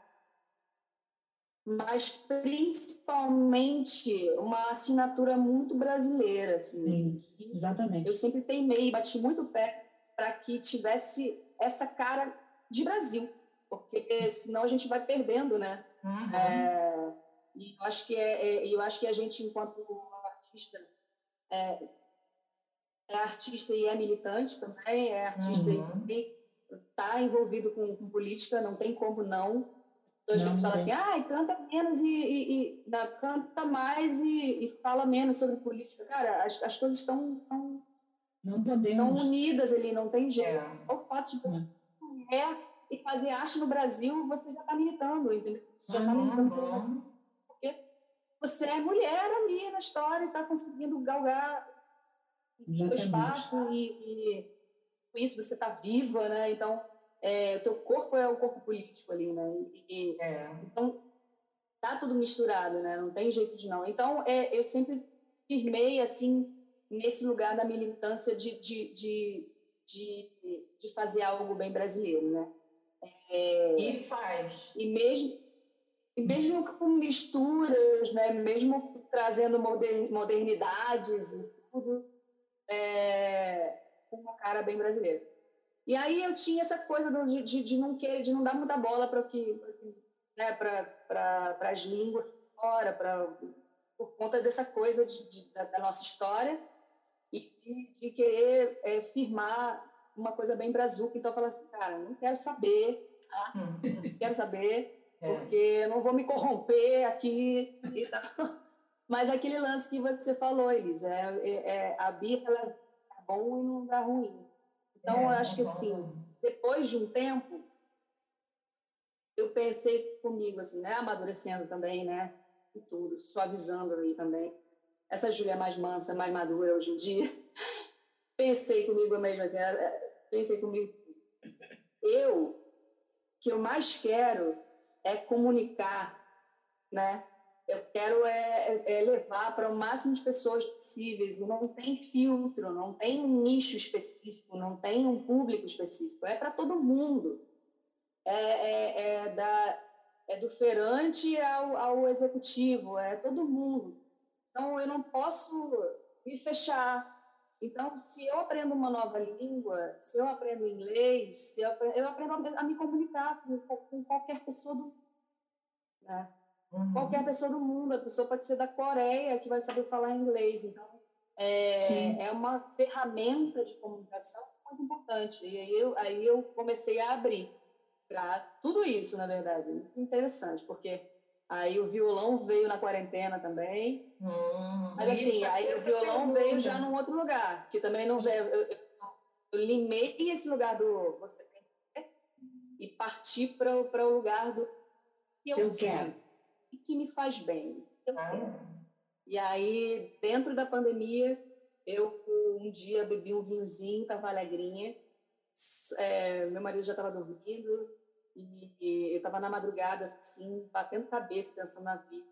[SPEAKER 2] mas principalmente uma assinatura muito brasileira, assim.
[SPEAKER 1] Sim, exatamente.
[SPEAKER 2] Eu sempre teimei, bati muito pé para que tivesse essa cara de Brasil, porque senão a gente vai perdendo, né?
[SPEAKER 3] Uhum.
[SPEAKER 2] É, e eu acho que é, é, eu acho que a gente enquanto artista é, é artista e é militante também, é artista uhum. e está envolvido com, com política, não tem como não então, a gente fala assim, ah, canta menos e, e, e canta mais e, e, fala menos sobre política. Cara, as, as coisas estão tão,
[SPEAKER 1] não podemos.
[SPEAKER 2] unidas ali, não tem jeito. É. Só o fato de é. mulher e fazer arte no Brasil, você já está militando, entendeu? Você já está militando. Porque você é mulher ali na história e está conseguindo galgar o espaço e, e com isso você está viva, né? Então é, o teu corpo é o corpo político ali, né?
[SPEAKER 3] E, é.
[SPEAKER 2] Então, tá tudo misturado, né? Não tem jeito de não. Então, é, eu sempre firmei, assim, nesse lugar da militância de, de, de, de, de fazer algo bem brasileiro, né?
[SPEAKER 3] É, e faz.
[SPEAKER 2] E mesmo, e mesmo com misturas, né? Mesmo trazendo modernidades e tudo, é, com uma cara bem brasileira. E aí eu tinha essa coisa de, de, de não querer, de não dar muita bola para o que, né, para as línguas fora, para por conta dessa coisa de, de, da, da, nossa história e de, querer é, firmar uma coisa bem brazuca. Então eu falei assim, cara, não quero saber, tá? Não quero saber, é. porque eu não vou me corromper aqui e tal. Mas aquele lance que você falou, Elisa, é, é, é a birra ela é bom e não dá ruim. Então, é, eu acho que assim, depois de um tempo, eu, pensei comigo, assim, né? Amadurecendo também, né? E tudo, suavizando ali também. Essa Júlia é mais mansa, mais madura hoje em dia. Pensei comigo mesmo, assim, é, pensei comigo. Eu, que eu mais quero é comunicar, né? Eu quero é, é levar para o máximo de pessoas possíveis e não tem filtro, não tem um nicho específico, não tem um público específico, é para todo mundo é, é, é, da, é do feirante ao, ao executivo, é todo mundo. Então, eu não posso me fechar. Então, se eu aprendo uma nova língua, se eu aprendo inglês, se eu aprendo, eu aprendo a, me comunicar com, com qualquer pessoa do né? Uhum. Qualquer pessoa do mundo, a pessoa pode ser da Coreia que vai saber falar inglês. Então, é, é uma ferramenta de comunicação muito importante. E aí eu, aí eu comecei a abrir para tudo isso, na verdade. Muito interessante, porque aí o violão veio na quarentena também. Hum, Mas assim, aí o violão veio já num outro lugar, que também não. Eu, eu, eu limei esse lugar do você tem e parti para o lugar do que eu, eu quero e que me faz bem. Ah. E aí, dentro da pandemia, eu um dia bebi um vinhozinho, estava alegrinha. É, meu marido já estava dormindo, e eu estava na madrugada, assim, batendo cabeça, pensando na vida.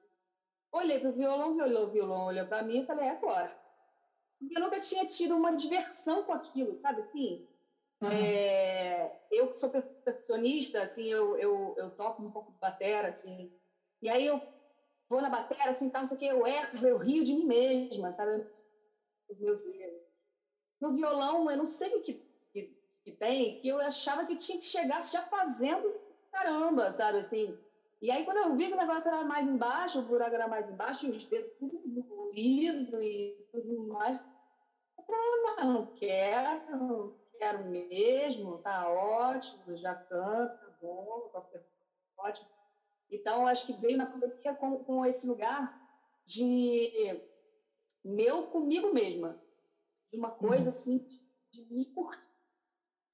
[SPEAKER 2] Olhei para o violão, olhou o violão, olhou para mim e falei, é agora. Porque eu nunca tinha tido uma diversão com aquilo, sabe assim? Uhum. É, eu que sou perfeccionista, assim, eu, eu, eu toco um pouco de batera, assim, e aí eu vou na batera, assim, tal, não sei o que, eu erro, eu rio de mim mesma, sabe? Os meus erros. No violão, eu não sei o que que tem, que eu achava que tinha que chegar já fazendo caramba, sabe assim? E aí, quando eu vi que o negócio era mais embaixo, o buraco era mais embaixo, e os dedos tudo doído e tudo mais, eu falei, não quero, não quero mesmo, tá ótimo, já canto, tá bom, tá ótimo. Então, acho que veio na pandemia com, com esse lugar de meu comigo mesma, de uma coisa uhum. assim, de, de me curtir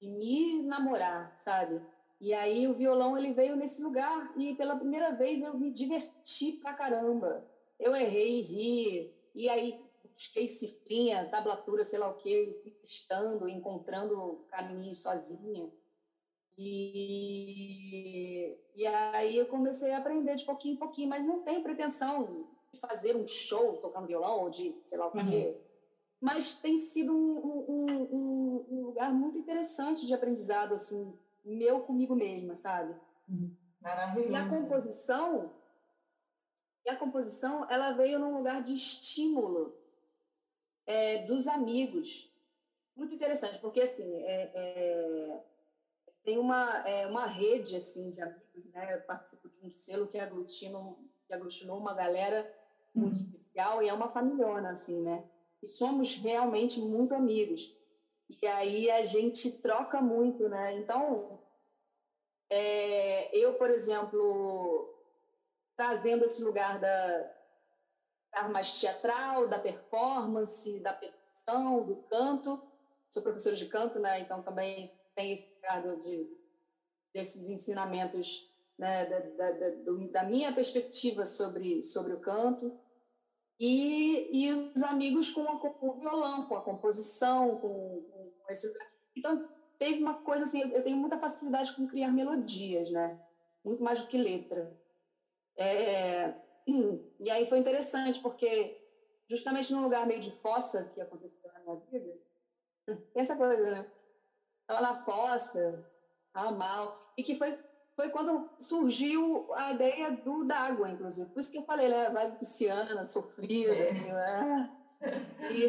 [SPEAKER 2] de me namorar, sabe? E aí o violão ele veio nesse lugar e pela primeira vez eu me diverti pra caramba. Eu errei, ri, e aí busquei cifrinha, tablatura, sei lá o quê, testando, encontrando caminhos sozinha. E, e aí eu comecei a aprender de pouquinho em pouquinho, mas não tenho pretensão de fazer um show tocando violão ou de sei lá o quê. Uhum mas tem sido um, um, um, um, lugar muito interessante de aprendizado, assim, meu comigo mesma, sabe?
[SPEAKER 3] Maravilhoso.
[SPEAKER 2] E a composição, e a composição, ela veio num lugar de estímulo é, dos amigos. Muito interessante, porque, assim, é, é, tem uma, é, uma rede, assim, de amigos, né? Eu participo de um selo que, aglutina, que aglutinou uma galera muito uhum. especial e é uma familhona, assim, né? e somos realmente muito amigos. E aí a gente troca muito, né? Então, é, eu, por exemplo, trazendo esse lugar da, da mais teatral, da performance, da percussão, do canto, sou professora de canto, né? Então também tem esse lugar de, desses ensinamentos né? da, da, da, da minha perspectiva sobre, sobre o canto e, e os amigos com, a, com o violão, com a composição, com, com esse... Então, teve uma coisa assim, eu tenho muita facilidade com criar melodias, né? Muito mais do que letra. É, e aí foi interessante, porque justamente num lugar meio de fossa que aconteceu na minha vida, tem essa coisa, né? Estava na fossa, estava mal, e que foi foi quando surgiu a ideia do d'água, inclusive. Por isso que eu falei, né? Vai pisciana, sofrida. É. Né? E,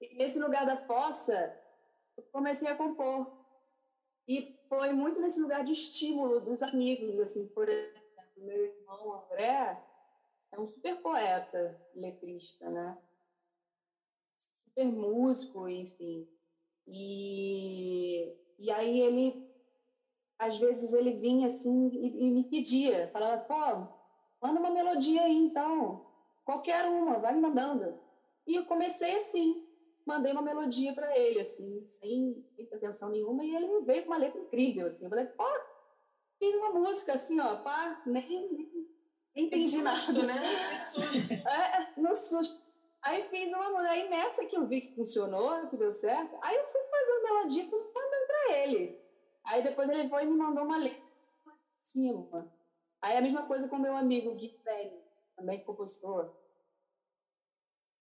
[SPEAKER 2] e, nesse lugar da fossa, eu comecei a compor. E foi muito nesse lugar de estímulo dos amigos, assim, por exemplo, meu irmão André é um super poeta, letrista, né? Super músico, enfim. E, e aí ele às vezes ele vinha assim e, e me pedia, falava, pô, manda uma melodia aí então, qualquer uma, vai me mandando. E eu comecei assim, mandei uma melodia para ele, assim, sem pretensão nenhuma, e ele me veio com uma letra incrível, assim. Eu falei, pô, fiz uma música assim, ó, pá, nem, nem, entendi
[SPEAKER 3] susto,
[SPEAKER 2] nada.
[SPEAKER 3] né? Susto.
[SPEAKER 2] É, no susto. Aí fiz uma música, aí nessa que eu vi que funcionou, que deu certo, aí eu fui fazendo melodia mandando pra ele. Aí depois ele foi e me mandou uma letra cima. Aí a mesma coisa com meu amigo Gui Velho, também compositor.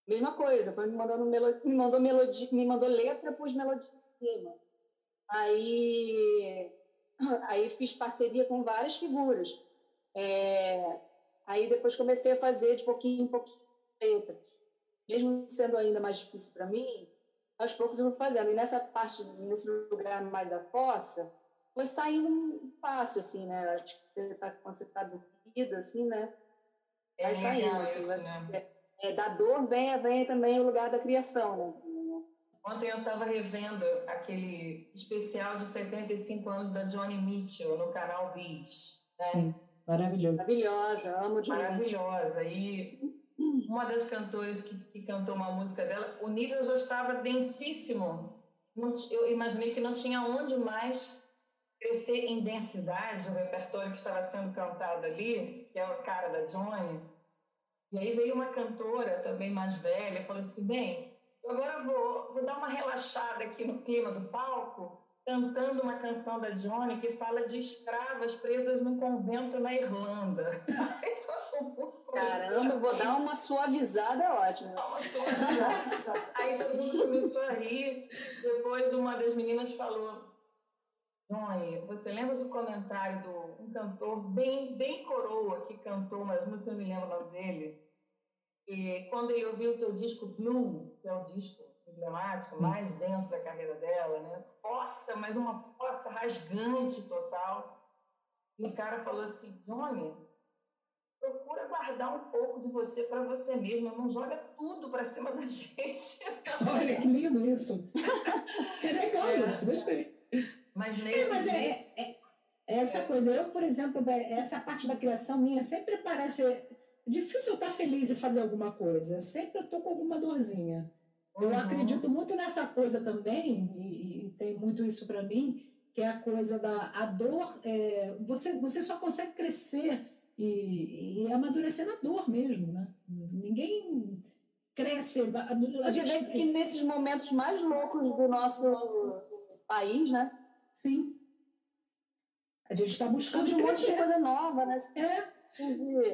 [SPEAKER 2] Mesma coisa, foi me mandando melodia, me mandou melodia, me mandou letra, pus melodia em cima. Aí, aí fiz parceria com várias figuras. É, aí depois comecei a fazer de pouquinho em pouquinho letras. Mesmo sendo ainda mais difícil para mim, aos poucos eu vou fazendo. E nessa parte, nesse lugar mais da fossa, foi saindo fácil, assim, né? Acho que você tá, quando você está dormido, assim, né? Vai
[SPEAKER 3] É
[SPEAKER 2] saindo, assim,
[SPEAKER 3] isso,
[SPEAKER 2] vai,
[SPEAKER 3] né?
[SPEAKER 2] é, da dor vem, vem também o lugar da criação, né?
[SPEAKER 3] Ontem eu estava revendo aquele especial de 75 anos da Johnny Mitchell no canal Bis. Né?
[SPEAKER 1] Sim, maravilhoso.
[SPEAKER 2] Maravilhosa, amo demais.
[SPEAKER 3] Maravilhosa. E uma das cantoras que, que cantou uma música dela, o nível já estava densíssimo. Eu imaginei que não tinha onde mais crescer em densidade o repertório que estava sendo cantado ali, que é o cara da Johnny. E aí veio uma cantora também mais velha falou assim: bem, eu agora vou, vou dar uma relaxada aqui no clima do palco, cantando uma canção da Johnny que fala de escravas presas no convento na Irlanda.
[SPEAKER 2] Caramba, vou dar uma suavizada, é ótimo.
[SPEAKER 3] Dá uma suavizada. Aí todo mundo começou a rir. Depois uma das meninas falou: Johnny, você lembra do comentário do um cantor bem, bem coroa que cantou umas músicas, eu não me lembro o nome dele. E quando ele ouviu o teu disco Blue, que é o disco emblemático, mais denso da carreira dela, né? Fossa, mas uma fossa rasgante total. E o cara falou assim: Johnny, procura guardar um pouco de você para você mesma, não joga tudo para cima da gente.
[SPEAKER 1] Olha que lindo isso. É legal
[SPEAKER 3] É.
[SPEAKER 1] isso, gostei.
[SPEAKER 3] Mas nesse
[SPEAKER 1] É, mas é, é- é essa coisa. Eu, por exemplo, é- essa parte da criação minha sempre parece difícil eu estar feliz e fazer alguma coisa. Sempre eu estou com alguma dorzinha. Eu
[SPEAKER 3] Uhum.
[SPEAKER 1] acredito muito nessa coisa também, e, e tem muito isso para mim, que é a coisa da a dor. é, você, você só consegue crescer e, e amadurecer na dor mesmo, né? Ninguém cresce.
[SPEAKER 2] Você
[SPEAKER 1] gente-
[SPEAKER 2] vê que nesses momentos mais loucos do nosso país, né?
[SPEAKER 1] Sim. A gente está buscando
[SPEAKER 2] um monte de coisa nova, né?
[SPEAKER 1] É.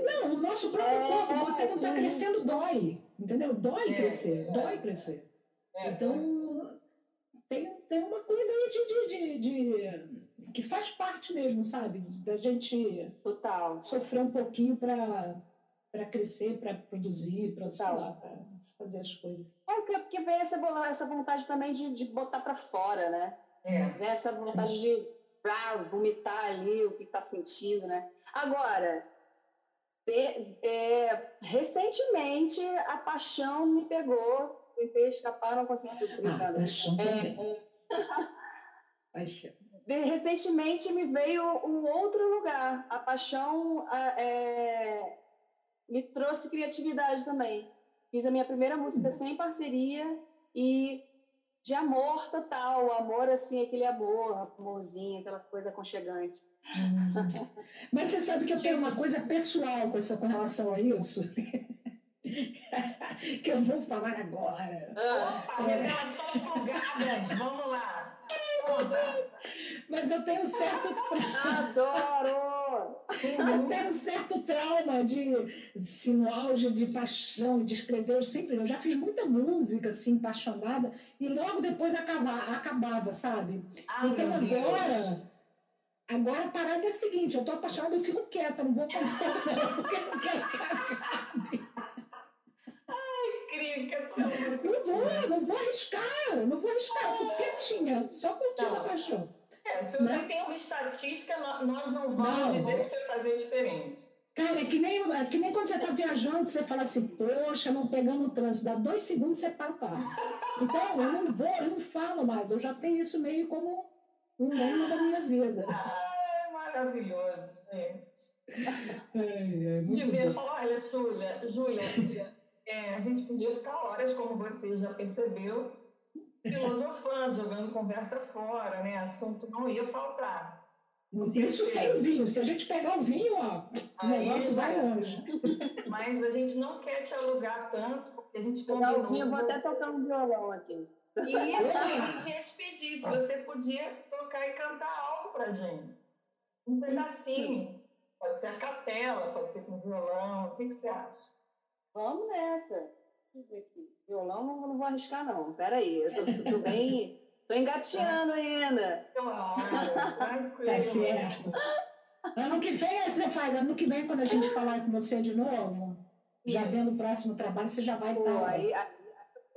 [SPEAKER 1] Não, o nosso próprio
[SPEAKER 2] É,
[SPEAKER 1] corpo, você não está crescendo, dói. Entendeu? Dói
[SPEAKER 3] É,
[SPEAKER 1] crescer,
[SPEAKER 3] é.
[SPEAKER 1] dói crescer.
[SPEAKER 3] É,
[SPEAKER 1] Então, tem, tem uma coisa aí de, de, de, de- que faz parte mesmo, sabe? Da gente
[SPEAKER 2] Total.
[SPEAKER 1] sofrer um pouquinho para crescer, para produzir, para fazer as coisas.
[SPEAKER 2] É porque, porque vem essa, essa vontade também de, de botar para fora, né?
[SPEAKER 3] é.
[SPEAKER 2] Vem essa vontade de ah, vomitar ali o que está sentindo, né? Agora, de- é, recentemente a paixão me pegou, tentei escapar, não consegui.
[SPEAKER 1] Ah, paixão
[SPEAKER 2] É,
[SPEAKER 1] também. Paixão.
[SPEAKER 2] De- recentemente me veio um outro lugar. A paixão é, me trouxe criatividade também. Fiz a minha primeira música sem parceria e de amor total, amor assim, aquele amor, amorzinho, aquela coisa aconchegante.
[SPEAKER 1] Hum. Mas você sabe que eu tenho uma coisa pessoal com, essa, com relação a isso? que eu vou falar agora.
[SPEAKER 2] Ah,
[SPEAKER 3] Opa, revelações plugadas, vamos lá. Conta.
[SPEAKER 1] Mas eu tenho um certo,
[SPEAKER 2] adoro!
[SPEAKER 1] eu tenho um certo trauma de, assim, no auge de paixão, de escrever. Eu sempre, eu já fiz muita música, assim, apaixonada, e logo depois acaba, acabava, sabe?
[SPEAKER 3] Ai,
[SPEAKER 1] então agora, agora a parada é a seguinte, eu tô apaixonada, eu fico quieta, não vou contar, porque eu não quero que acabe. Não vou, não vou arriscar, não vou arriscar, eu fico quietinha, só curtindo a
[SPEAKER 3] Não.
[SPEAKER 1] paixão.
[SPEAKER 3] É, se você
[SPEAKER 1] Né?
[SPEAKER 3] tem uma estatística, nó- nós não vamos
[SPEAKER 1] Não.
[SPEAKER 3] dizer para você fazer diferente.
[SPEAKER 1] Cara, é que nem, é que nem quando você está viajando, você fala assim, poxa, não pegamos o trânsito, dá dois segundos você para o carro. Então, eu não vou, eu não falo mais, eu já tenho isso meio como um lema da minha vida.
[SPEAKER 3] Ai, maravilhoso, gente.
[SPEAKER 1] É, é,
[SPEAKER 3] De
[SPEAKER 1] muito
[SPEAKER 3] ver,
[SPEAKER 1] bom.
[SPEAKER 3] olha, Júlia, Júlia, é, a gente podia ficar horas, como você já percebeu, filosofando, jogando conversa fora, né? Assunto não ia faltar.
[SPEAKER 1] Isso sem o vinho. Se a gente pegar o vinho, ó, o negócio vai longe.
[SPEAKER 3] Mas a gente não quer te alugar tanto, porque a gente
[SPEAKER 2] combinou... Não, eu vou até tocar um violão aqui.
[SPEAKER 3] Isso, a gente ia te pedir, se você podia tocar e cantar algo pra gente. Um pedacinho. Pode ser a capela, pode ser com violão. O que, que você acha?
[SPEAKER 2] Vamos nessa. Deixa eu ver aqui. Violão não, não vou arriscar, não. Peraí, eu tô, tô bem. tô engateando ainda.
[SPEAKER 3] Claro, tranquilo.
[SPEAKER 1] Tá certo. Ano que vem você faz, ano que vem, quando a gente falar com você de novo, já Isso. vendo o próximo trabalho, você já vai
[SPEAKER 2] estar. Tá, aí, aí,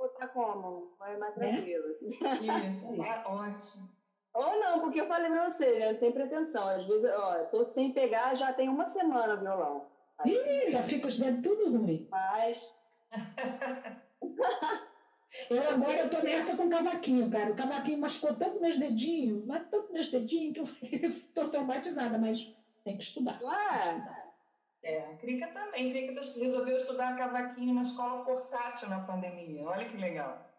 [SPEAKER 2] estar como? Vai mais né? tranquilo.
[SPEAKER 3] Isso, é ótimo.
[SPEAKER 2] Ou não, porque eu falei pra você, né? Sem pretensão. Às vezes, ó, tô sem pegar, já tem uma semana o violão.
[SPEAKER 1] Aí, Ih, já fica os dedos tudo ruim.
[SPEAKER 2] Mas.
[SPEAKER 1] Eu agora eu tô nessa com o cavaquinho, cara. O cavaquinho machucou tanto meus dedinhos, mas tanto meus dedinhos que eu tô traumatizada, mas tem que estudar.
[SPEAKER 2] Ué.
[SPEAKER 3] É, a Crica também. A Crica resolveu estudar cavaquinho na escola portátil na pandemia. Olha que legal.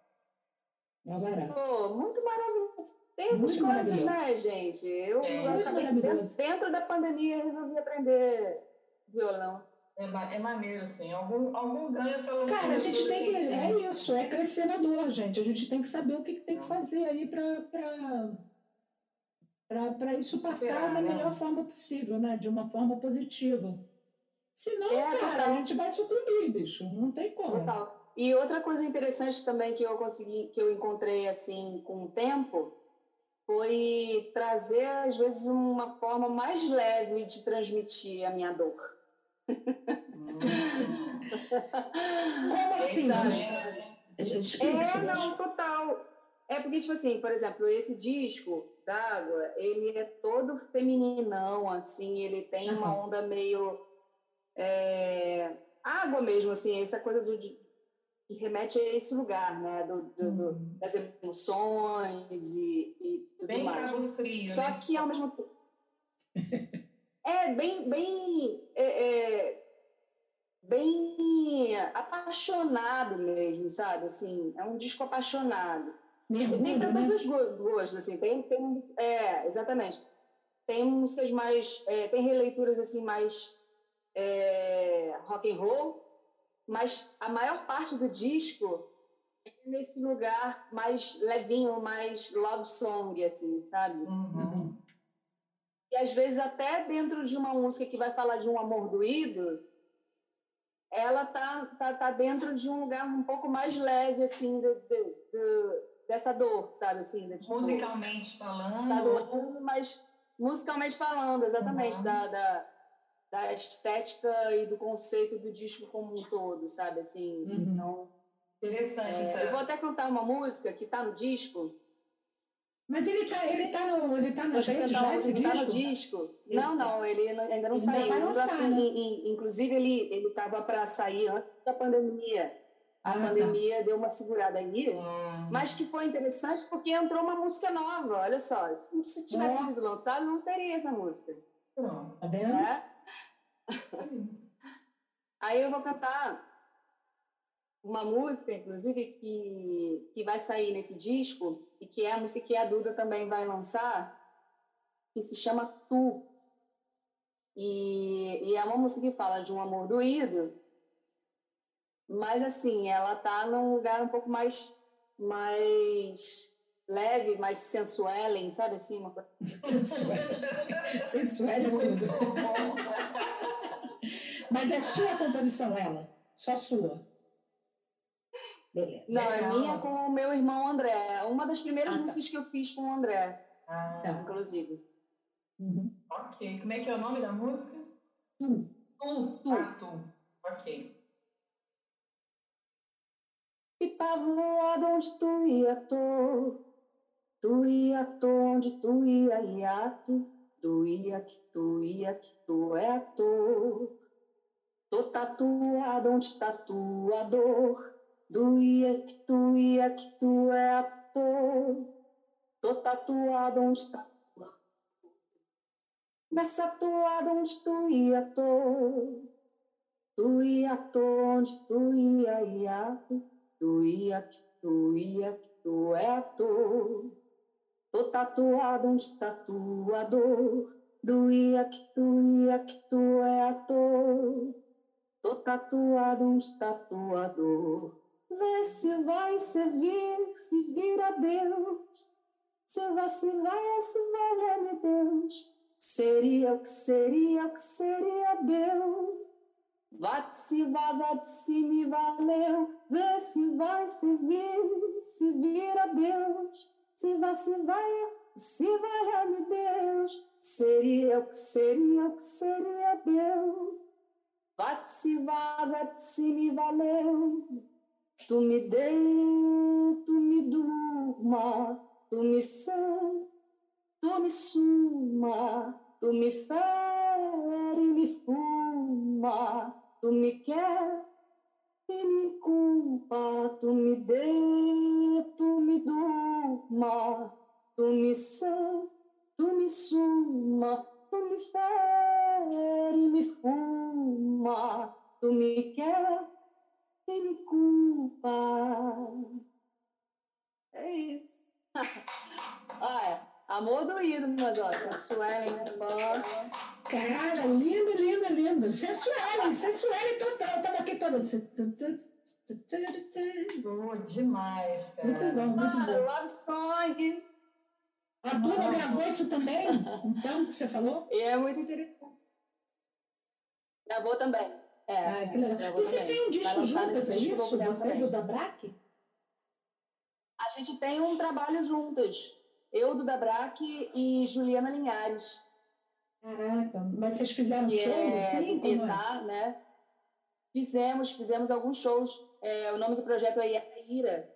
[SPEAKER 1] É barato.
[SPEAKER 2] Pô, muito maravilhoso. Tem essas muito coisas, né, gente? Eu, é. dentro, dentro da pandemia, resolvi aprender violão.
[SPEAKER 3] É, é maneiro, sim. Algum, algum ganho essa
[SPEAKER 1] Cara, a gente tem que. É isso, é crescer na dor, gente. A gente tem que saber o que, que tem que fazer aí para para isso passar da né? melhor forma possível, né? De uma forma positiva. Senão, é, cara, total. a gente vai sucumbir, bicho. Não tem como.
[SPEAKER 2] Total. E outra coisa interessante também que eu consegui, que eu encontrei assim com o tempo, foi trazer às vezes uma forma mais leve de transmitir a minha dor.
[SPEAKER 1] Como assim?
[SPEAKER 2] É, não, total. É porque, tipo assim, por exemplo, esse disco d'água, ele é todo femininão, assim, ele tem uhum. uma onda meio é, água mesmo, assim, essa coisa do, que remete a esse lugar, né, do, do, do uhum. das emoções e, e tudo
[SPEAKER 3] bem
[SPEAKER 2] mais.
[SPEAKER 3] Frio,
[SPEAKER 2] Só
[SPEAKER 3] né?
[SPEAKER 2] que ao mesmo tempo é bem, bem, é, é, bem apaixonado mesmo, sabe? Assim, é um disco apaixonado.
[SPEAKER 1] Mergulho,
[SPEAKER 2] tem para
[SPEAKER 1] né?
[SPEAKER 2] todos os gostos, assim. Tem, tem, é, exatamente. Tem músicas mais, é, tem releituras assim mais é, rock and roll, mas a maior parte do disco é nesse lugar mais levinho, mais love song, assim, sabe?
[SPEAKER 3] Uhum.
[SPEAKER 2] E às vezes até dentro de uma música que vai falar de um amor doído, ela tá, tá, tá dentro de um lugar um pouco mais leve, assim, de, de, de, dessa dor, sabe? Assim,
[SPEAKER 3] tipo, musicalmente falando.
[SPEAKER 2] Tá doendo, mas musicalmente falando, exatamente, uhum. da, da, da, estética e do conceito do disco como um todo, sabe? Assim,
[SPEAKER 1] uhum.
[SPEAKER 2] então...
[SPEAKER 3] Interessante,
[SPEAKER 2] é, Eu vou até cantar uma música que tá no disco,
[SPEAKER 1] mas ele tá, ele tá no, ele tá nas redes já, esse
[SPEAKER 2] disco? Tá no disco. Não, não, ele ainda não ele saiu. Não assim, né? inclusive, ele ele estava para sair antes da pandemia. A ah, tá. pandemia tá. deu uma segurada aí, hum. mas que foi interessante porque entrou uma música nova. Olha só, se tivesse sido lançado, não teria essa música.
[SPEAKER 1] Tá vendo?
[SPEAKER 2] É? Aí eu vou cantar uma música, inclusive, que, que vai sair nesse disco, e que é a música que a Duda também vai lançar, que se chama Tu. E, e é uma música que fala de um amor doído, mas assim, ela tá num lugar um pouco mais, mais leve, mais sensuelen, sabe assim? Uma coisa...
[SPEAKER 1] sensual. é tudo. Mas é sua composição, ela? Só sua?
[SPEAKER 2] Beleza. Não, é minha com o meu irmão André. Uma das primeiras ah, tá. músicas que eu fiz com o André,
[SPEAKER 3] ah,
[SPEAKER 2] tá. inclusive.
[SPEAKER 3] Uhum. Ok. Como é que é o nome da música?
[SPEAKER 1] Tu.
[SPEAKER 3] Tu. Tu. Ah, tu. Ok.
[SPEAKER 2] E pavoado onde tu ia, tô. Tu ia, tô onde tu ia, hiato. Tu ia, que tu ia, que tu é ator. Tô tatuado onde tatuador Doía que ia, que tu é ator. Tô tatuado onde tá. Nessa toada onde tu ia, tô. Tu ia, tô onde tu ia, ia. Tu ia, que ia, que tu é ator. Tô tatuado onde tatuador. doía que doía que tu é ator. Tô tatuado, um tatuador. Vê se vai servir, se vira Deus. Se vai, se vai, é meu Deus. Seria o que seria, o que seria Deus. Vá-te se vaza de se me valeu. Vê se vai servir, se vira Deus. Se vai, se vai, é Deus. Seria o que seria, o que seria Deus. Vá-te se vaza de se me valeu. Tu me dei, tu me durma, tu me sã, tu me suma, tu me fere, me fuma, tu me quer e me culpa, tu me dê, tu me durma, tu me sã, tu me suma, tu me fere, me fuma, tu me quer e me culpa. É isso. Olha, amor doído, mas ó, sensual, né?
[SPEAKER 1] Cara, lindo, lindo, lindo. Sensual, sensual total. Eu tava aqui toda.
[SPEAKER 3] Boa demais, cara.
[SPEAKER 1] Muito bom, muito
[SPEAKER 2] Ah,
[SPEAKER 1] bom.
[SPEAKER 2] love song.
[SPEAKER 1] A Bruna gravou isso também? Então, que você falou?
[SPEAKER 2] E é muito interessante. Gravou também. É,
[SPEAKER 1] Ah, que legal. Vocês
[SPEAKER 2] também.
[SPEAKER 1] têm um disco juntas, é isso? Você
[SPEAKER 2] também.
[SPEAKER 1] do Dabraque?
[SPEAKER 2] A gente tem um trabalho juntas. Eu, Duda Braque e Juliana Linhares.
[SPEAKER 1] Caraca, mas vocês fizeram shows
[SPEAKER 2] é
[SPEAKER 1] assim?
[SPEAKER 2] do
[SPEAKER 1] Como é?
[SPEAKER 2] né? Fizemos, fizemos alguns shows. É, o nome do projeto é Ira.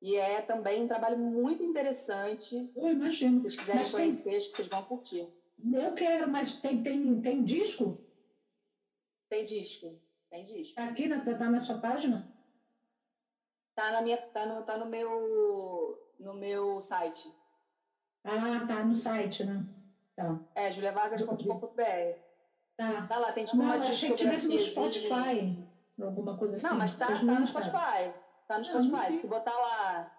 [SPEAKER 2] E é também um trabalho muito interessante.
[SPEAKER 1] Eu imagino.
[SPEAKER 2] Se vocês quiserem
[SPEAKER 1] Mas tem-
[SPEAKER 2] conhecer, acho que vocês vão curtir.
[SPEAKER 1] Eu quero, mas tem, tem, tem disco?
[SPEAKER 2] Tem disco, tem disco.
[SPEAKER 1] Tá aqui, na, tá na sua página?
[SPEAKER 2] Tá na minha, tá no, tá no meu, no meu site.
[SPEAKER 1] Ah, tá no site, né? Tá.
[SPEAKER 2] É juliavargas.com.br.
[SPEAKER 1] Tá.
[SPEAKER 2] Tá lá, tem tipo
[SPEAKER 1] Não,
[SPEAKER 2] uma
[SPEAKER 1] eu achei que tivesse no. Spotify. Alguma coisa assim.
[SPEAKER 2] Não, mas tá, tá
[SPEAKER 1] não
[SPEAKER 2] no. Spotify. Tá no
[SPEAKER 1] Não, não
[SPEAKER 2] Spotify. Se botar lá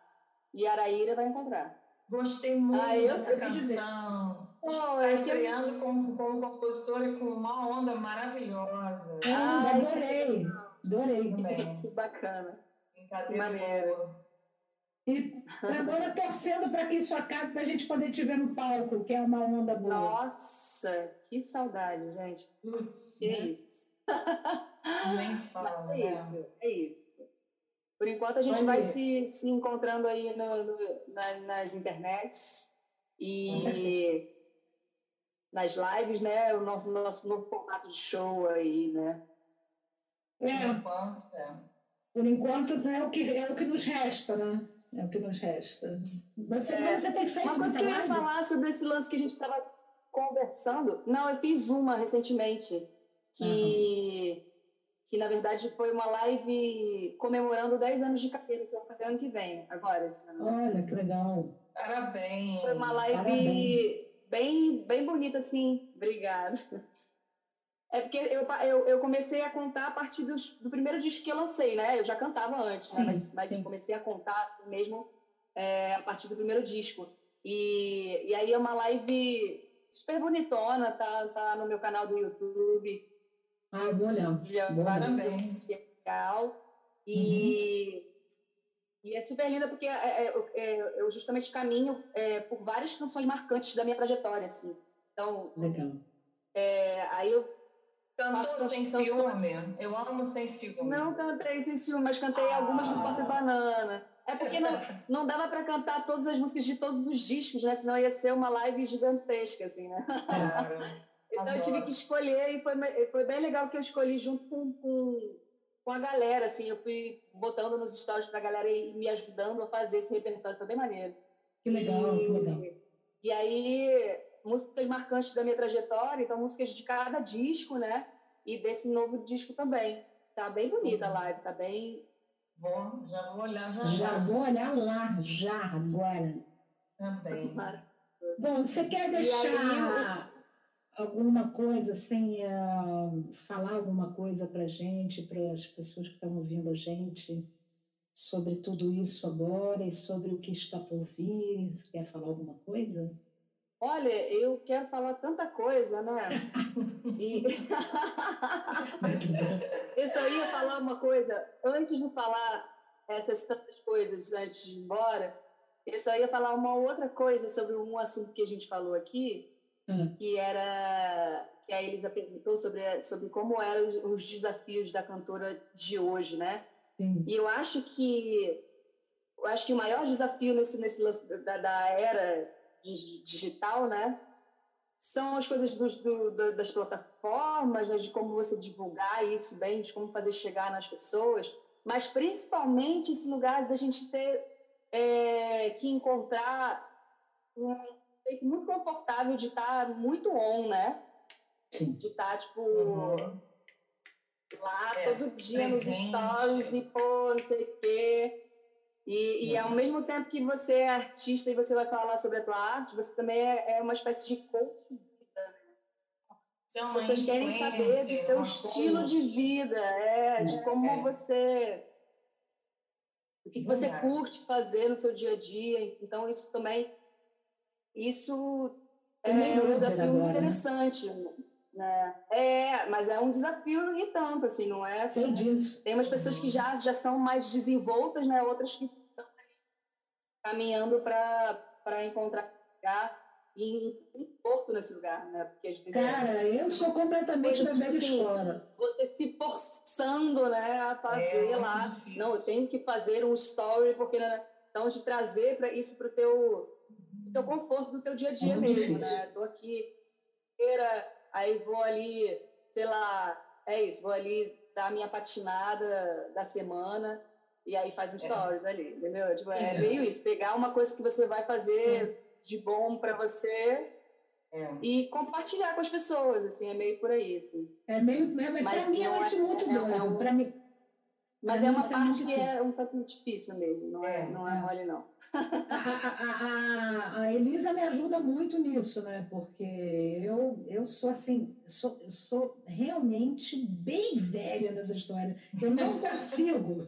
[SPEAKER 2] Yaraíra, vai encontrar.
[SPEAKER 3] Gostei muito
[SPEAKER 2] Ah, eu
[SPEAKER 3] dessa canção.
[SPEAKER 2] Eu
[SPEAKER 3] estreando como, como compositora e com uma onda maravilhosa.
[SPEAKER 1] Ah,
[SPEAKER 2] Ai,
[SPEAKER 1] adorei. Adorei.
[SPEAKER 3] Também.
[SPEAKER 2] Que bacana.
[SPEAKER 3] Brincadeira.
[SPEAKER 1] E agora torcendo para que isso acabe, para a gente poder te ver no palco, que é uma onda boa.
[SPEAKER 2] Nossa, que saudade, gente.
[SPEAKER 3] Putz,
[SPEAKER 2] Que
[SPEAKER 3] né?
[SPEAKER 2] isso.
[SPEAKER 3] Nem fala,
[SPEAKER 2] Mas é
[SPEAKER 3] né?
[SPEAKER 2] isso, é isso. Por enquanto a gente vai se, se encontrando aí no, no- na- nas internets
[SPEAKER 1] Com
[SPEAKER 2] e nas lives, né? O nosso, nosso novo formato de show aí, né?
[SPEAKER 3] Por
[SPEAKER 1] É,
[SPEAKER 3] enquanto, é.
[SPEAKER 1] por enquanto é o, que, é o que nos resta, né? É o que nos resta. Você,
[SPEAKER 2] É.
[SPEAKER 1] você tem feito
[SPEAKER 2] Uma coisa que eu ia falar sobre esse lance que a gente estava conversando. Não, eu fiz uma recentemente, que, que na verdade foi uma live comemorando 10 anos de carreira, que eu vou fazer ano que vem, agora, esse ano.
[SPEAKER 1] Olha, que legal.
[SPEAKER 3] Parabéns.
[SPEAKER 2] Foi uma live
[SPEAKER 1] Parabéns.
[SPEAKER 2] Bem, bem bonita, assim. Obrigada. É porque eu, eu, eu comecei a contar a partir dos, do primeiro disco que eu lancei, né? Eu já cantava antes, né?
[SPEAKER 1] Sim,
[SPEAKER 2] mas, mas
[SPEAKER 1] sim.
[SPEAKER 2] comecei a contar assim mesmo é, a partir do primeiro disco. E, e aí é uma live super bonitona, tá, tá no meu canal do YouTube,
[SPEAKER 1] Ah, eu vou olhar.
[SPEAKER 2] Julia
[SPEAKER 1] Bom,
[SPEAKER 2] Vargas
[SPEAKER 3] parabéns.
[SPEAKER 2] Oficial. E, e é super linda porque é, é, é, eu justamente caminho é, por várias canções marcantes da minha trajetória, assim. Então,
[SPEAKER 1] Legal.
[SPEAKER 2] é, aí eu
[SPEAKER 3] Cantou sem
[SPEAKER 2] canções-
[SPEAKER 3] ciúme? Eu amo sem ciúme.
[SPEAKER 2] não cantei sem ciúme, mas cantei algumas no Pop Banana. É porque não, não dava para cantar todas as músicas de todos os discos, né? Senão ia ser uma live gigantesca, assim, né?
[SPEAKER 3] Claro.
[SPEAKER 2] Então eu
[SPEAKER 3] Adoro.
[SPEAKER 2] tive que escolher e foi, foi bem legal que eu escolhi junto com, com, com a galera, assim. Eu fui botando nos stories pra galera e me ajudando a fazer esse repertório. Foi bem maneiro.
[SPEAKER 1] Que legal,
[SPEAKER 2] e,
[SPEAKER 1] que legal.
[SPEAKER 2] E aí, músicas marcantes da minha trajetória, então músicas de cada disco, né? E desse novo disco também. Tá bem bonita a live, tá bem...
[SPEAKER 3] Vou, já vou olhar já
[SPEAKER 1] Já
[SPEAKER 3] já.
[SPEAKER 1] vou olhar lá, já, agora.
[SPEAKER 3] Também.
[SPEAKER 1] Bom, você quer deixar alguma coisa, assim, ah, falar alguma coisa para gente, para as pessoas que estão ouvindo a gente, sobre tudo isso agora e sobre o que está por vir? Você quer falar alguma coisa?
[SPEAKER 2] Olha, eu quero falar tanta coisa, né? E... eu só ia falar uma coisa. Antes de falar essas tantas coisas, antes de ir embora, eu só ia falar uma outra coisa sobre um assunto que a gente falou aqui, hum. que era que a Elisa perguntou sobre, sobre como eram os desafios da cantora de hoje, né? Sim. E eu acho que eu acho que o maior desafio nesse nesse lance da, da era digital, né? São as coisas do, do, das plataformas, né? de como você divulgar isso bem, de como fazer chegar nas pessoas, mas principalmente esse lugar da gente ter é, que encontrar um muito confortável de estar muito on, né? De estar, tipo, uhum. lá é, todo dia presente. nos stories e, pô, não sei o quê. E, e, ao mesmo tempo que você é artista e você vai falar sobre a tua arte, você também é, é uma espécie de coach de vida. Né? Vocês querem saber do teu estilo coach. de vida, é, de como é. você... O que, que você curte fazer no seu dia a dia. Então, isso também... Isso é um desafio agora, né? interessante. Né? Né? É, mas é um desafio e tanto, assim, não é?
[SPEAKER 1] Sei disso.
[SPEAKER 2] Tem umas pessoas que já, já são mais desenvoltas, né? Outras que estão caminhando para encontrar lugar e um porto nesse lugar, né? Porque às vezes
[SPEAKER 1] Cara, é... eu sou completamente da velha assim, escola.
[SPEAKER 2] Você se forçando, né, a fazer é, lá. Difícil. Não, eu tenho que fazer um story, porque né? então de trazer para isso para o teu, teu conforto do teu dia a dia mesmo, difícil. né? Tô aqui, era aí vou ali, sei lá, é isso, vou ali dar a minha patinada da semana e aí faz um é. stories é. ali, entendeu? Tipo, é, meio isso, pegar uma coisa que você vai fazer é. de bom para você é. e compartilhar com as pessoas, assim, é meio por aí, assim.
[SPEAKER 1] É meio, mas, mas para mim é isso muito é, doido, um, para mim...
[SPEAKER 2] Mas é uma parte que é um tanto difícil mesmo, não é, não é mole, não
[SPEAKER 1] a, a, a, Elisa me ajuda muito nisso, né? Porque eu, eu sou assim, sou, sou realmente bem velha nessa história. Eu não consigo.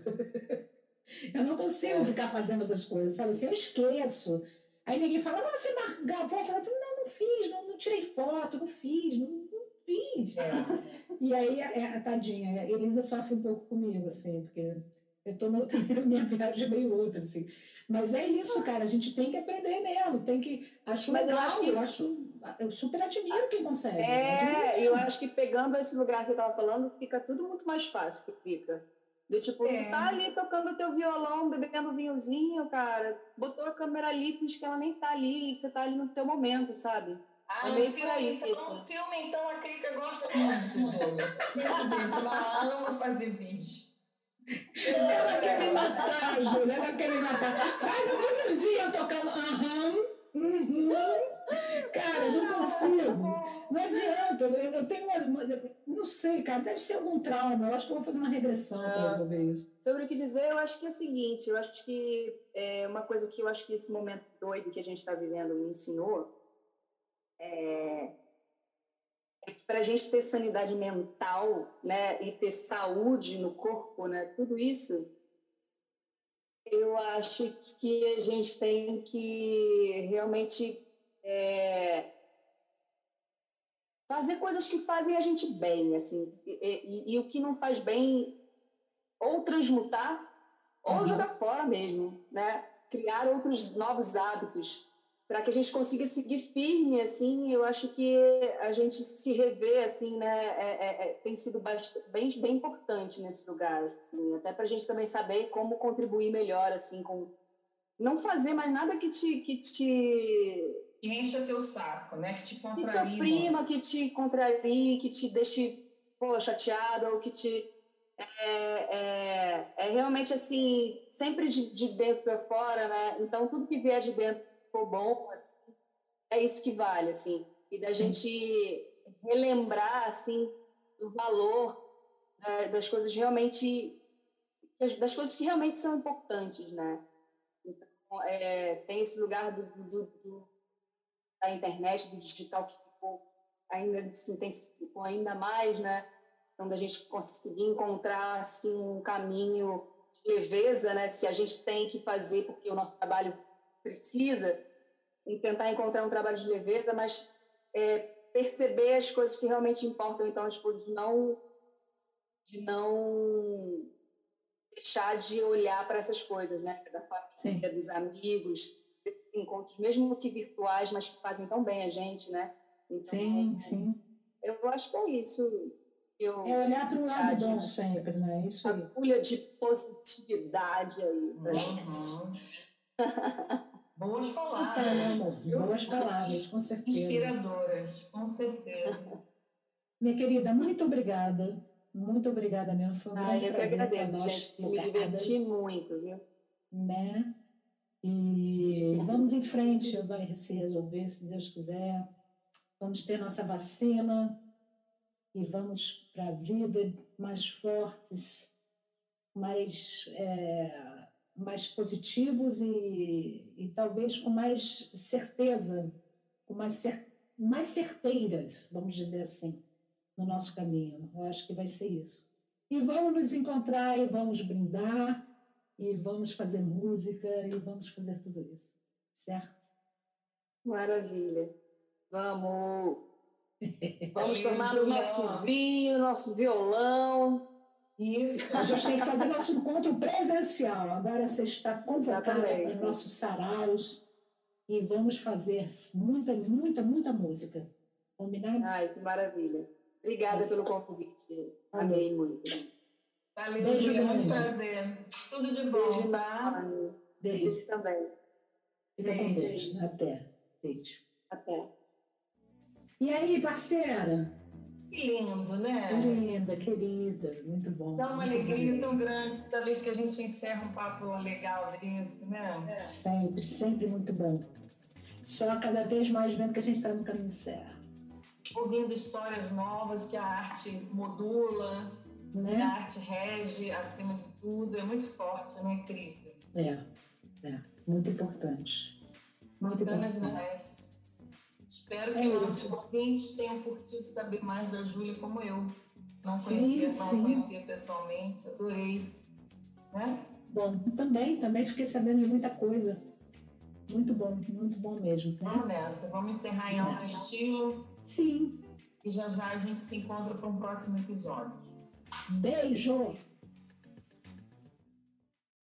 [SPEAKER 1] eu não consigo ficar fazendo essas coisas, sabe? Assim, eu esqueço. Aí ninguém fala, não, você gravou? Eu falo, não, não fiz, não, não tirei foto, não fiz, não fiz. É. E aí, a, a, tadinha, a Elisa sofre um pouco comigo, assim, porque eu estou noutra, minha viagem é meio outra, assim. Mas é isso, cara, a gente tem que aprender mesmo, tem que. Acho Mas legal, eu acho que. Eu, acho, eu super admiro quem consegue.
[SPEAKER 2] É, eu acho que pegando esse lugar que eu estava falando, fica tudo muito mais fácil que fica. Do tipo, é. tá ali tocando teu violão, bebendo vinhozinho, cara, botou a câmera ali, finge que ela nem tá ali, você tá ali no teu momento, sabe?
[SPEAKER 3] Ah, é meio filme, aí, então, assim. filme, então, a Krika gosta muito, Júlia. Ela ama fazer vídeo.
[SPEAKER 1] Ela quer me matar, Júlia, ela quer me matar. Faz um videozinho tocando. Aham, uhum. Cara, não consigo. Não adianta. Eu tenho uma, Não sei, cara, deve ser algum trauma. Eu acho que eu vou fazer uma regressão para ah, resolver isso.
[SPEAKER 2] Sobre o que dizer, eu acho que é o seguinte: eu acho que é uma coisa que eu acho que esse momento doido que a gente está vivendo me ensinou é para a gente ter sanidade mental, né, e ter saúde no corpo, né, tudo isso, eu acho que a gente tem que realmente é, fazer coisas que fazem a gente bem, assim, e, e, e o que não faz bem, ou transmutar, ou uhum. jogar fora mesmo, né, criar outros novos hábitos para que a gente consiga seguir firme, assim, eu acho que a gente se rever, assim, né, é, é, é tem sido bastante, bem, bem importante nesse lugar, assim, até para a gente também saber como contribuir melhor, assim, com não fazer mais nada que te que te
[SPEAKER 3] que encha teu saco, né, que te contraria,
[SPEAKER 2] que te oprima, que te contrarie, que te deixe pô, chateado ou que te é, é, é realmente assim sempre de, de dentro para fora, né? Então tudo que vier de dentro ficou bom, assim, é isso que vale, assim. E da gente relembrar, assim, o valor né, das coisas realmente das coisas que realmente são importantes, né? Então, é, tem esse lugar do, do, do, da internet, do digital que ficou ainda se intensificou ainda mais, né? Então, da gente conseguir encontrar assim, um caminho de leveza, né? Se a gente tem que fazer porque o nosso trabalho precisa, em tentar encontrar um trabalho de leveza, mas é, perceber as coisas que realmente importam. Então, tipo, de não, de não deixar de olhar para essas coisas, né? Da família, Sim. dos amigos, desses encontros, mesmo que virtuais, mas que fazem tão bem a gente, né?
[SPEAKER 1] Então, sim, sim.
[SPEAKER 2] Eu acho que é isso.
[SPEAKER 1] Eu, é olhar para o lado bom sempre, né? Isso
[SPEAKER 2] aí. Agulha de positividade aí.
[SPEAKER 3] Uhum. Boas palavras.
[SPEAKER 1] boas palavras, com certeza.
[SPEAKER 3] Inspiradoras, com certeza.
[SPEAKER 1] Minha querida, muito obrigada. Muito obrigada mesmo. Foi um
[SPEAKER 2] ah, eu que agradeço, gente. Me diverti muito, viu?
[SPEAKER 1] Né? E vamos em frente, vai se resolver, se Deus quiser. Vamos ter nossa vacina e vamos para a vida mais fortes, mais. É mais positivos e, e talvez com mais certeza, com mais, cer mais certeiras, vamos dizer assim, no nosso caminho. Eu acho que vai ser isso. E vamos nos encontrar e vamos brindar e vamos fazer música e vamos fazer tudo isso, certo?
[SPEAKER 2] Maravilha. Vamos. Vamos tomar o nosso vinho, nosso violão
[SPEAKER 1] isso. A gente tem que fazer nosso encontro presencial. Agora você está convocada para os nossos saraus e vamos fazer muita, muita, muita música. Combinado?
[SPEAKER 2] Ai, que maravilha. Obrigada Isso. pelo convite. Amei muito.
[SPEAKER 3] Valeu, Beijo Julia. Muito prazer. Tudo de bom,
[SPEAKER 2] Beijo, tá? Beijo. Beijo também.
[SPEAKER 1] Fica Beijo. com Deus. Até. Beijo.
[SPEAKER 2] Até.
[SPEAKER 1] E aí, parceira?
[SPEAKER 3] Que lindo, né?
[SPEAKER 1] Linda, querida, muito bom.
[SPEAKER 3] Dá uma alegria tão grande toda vez que a gente encerra um papo legal desse, né?
[SPEAKER 1] É. Sempre, sempre muito bom. Só cada vez mais vendo que a gente está no caminho certo.
[SPEAKER 3] Ouvindo histórias novas que a arte modula, né? a arte rege acima de tudo, é muito forte, não é, Crica?
[SPEAKER 1] É, é, muito importante. Muito Bacana importante. demais.
[SPEAKER 3] Espero que é nossos ouvintes tenham curtido saber mais da Júlia como eu. Não conhecia, sim, não sim. conhecia pessoalmente, adorei. Né?
[SPEAKER 1] Bom, também, também fiquei sabendo de muita coisa. Muito bom, muito bom mesmo.
[SPEAKER 3] Né? Vamos nessa, vamos encerrar em alto estilo.
[SPEAKER 1] Sim.
[SPEAKER 3] E já já a gente se encontra para um próximo episódio.
[SPEAKER 1] Beijo!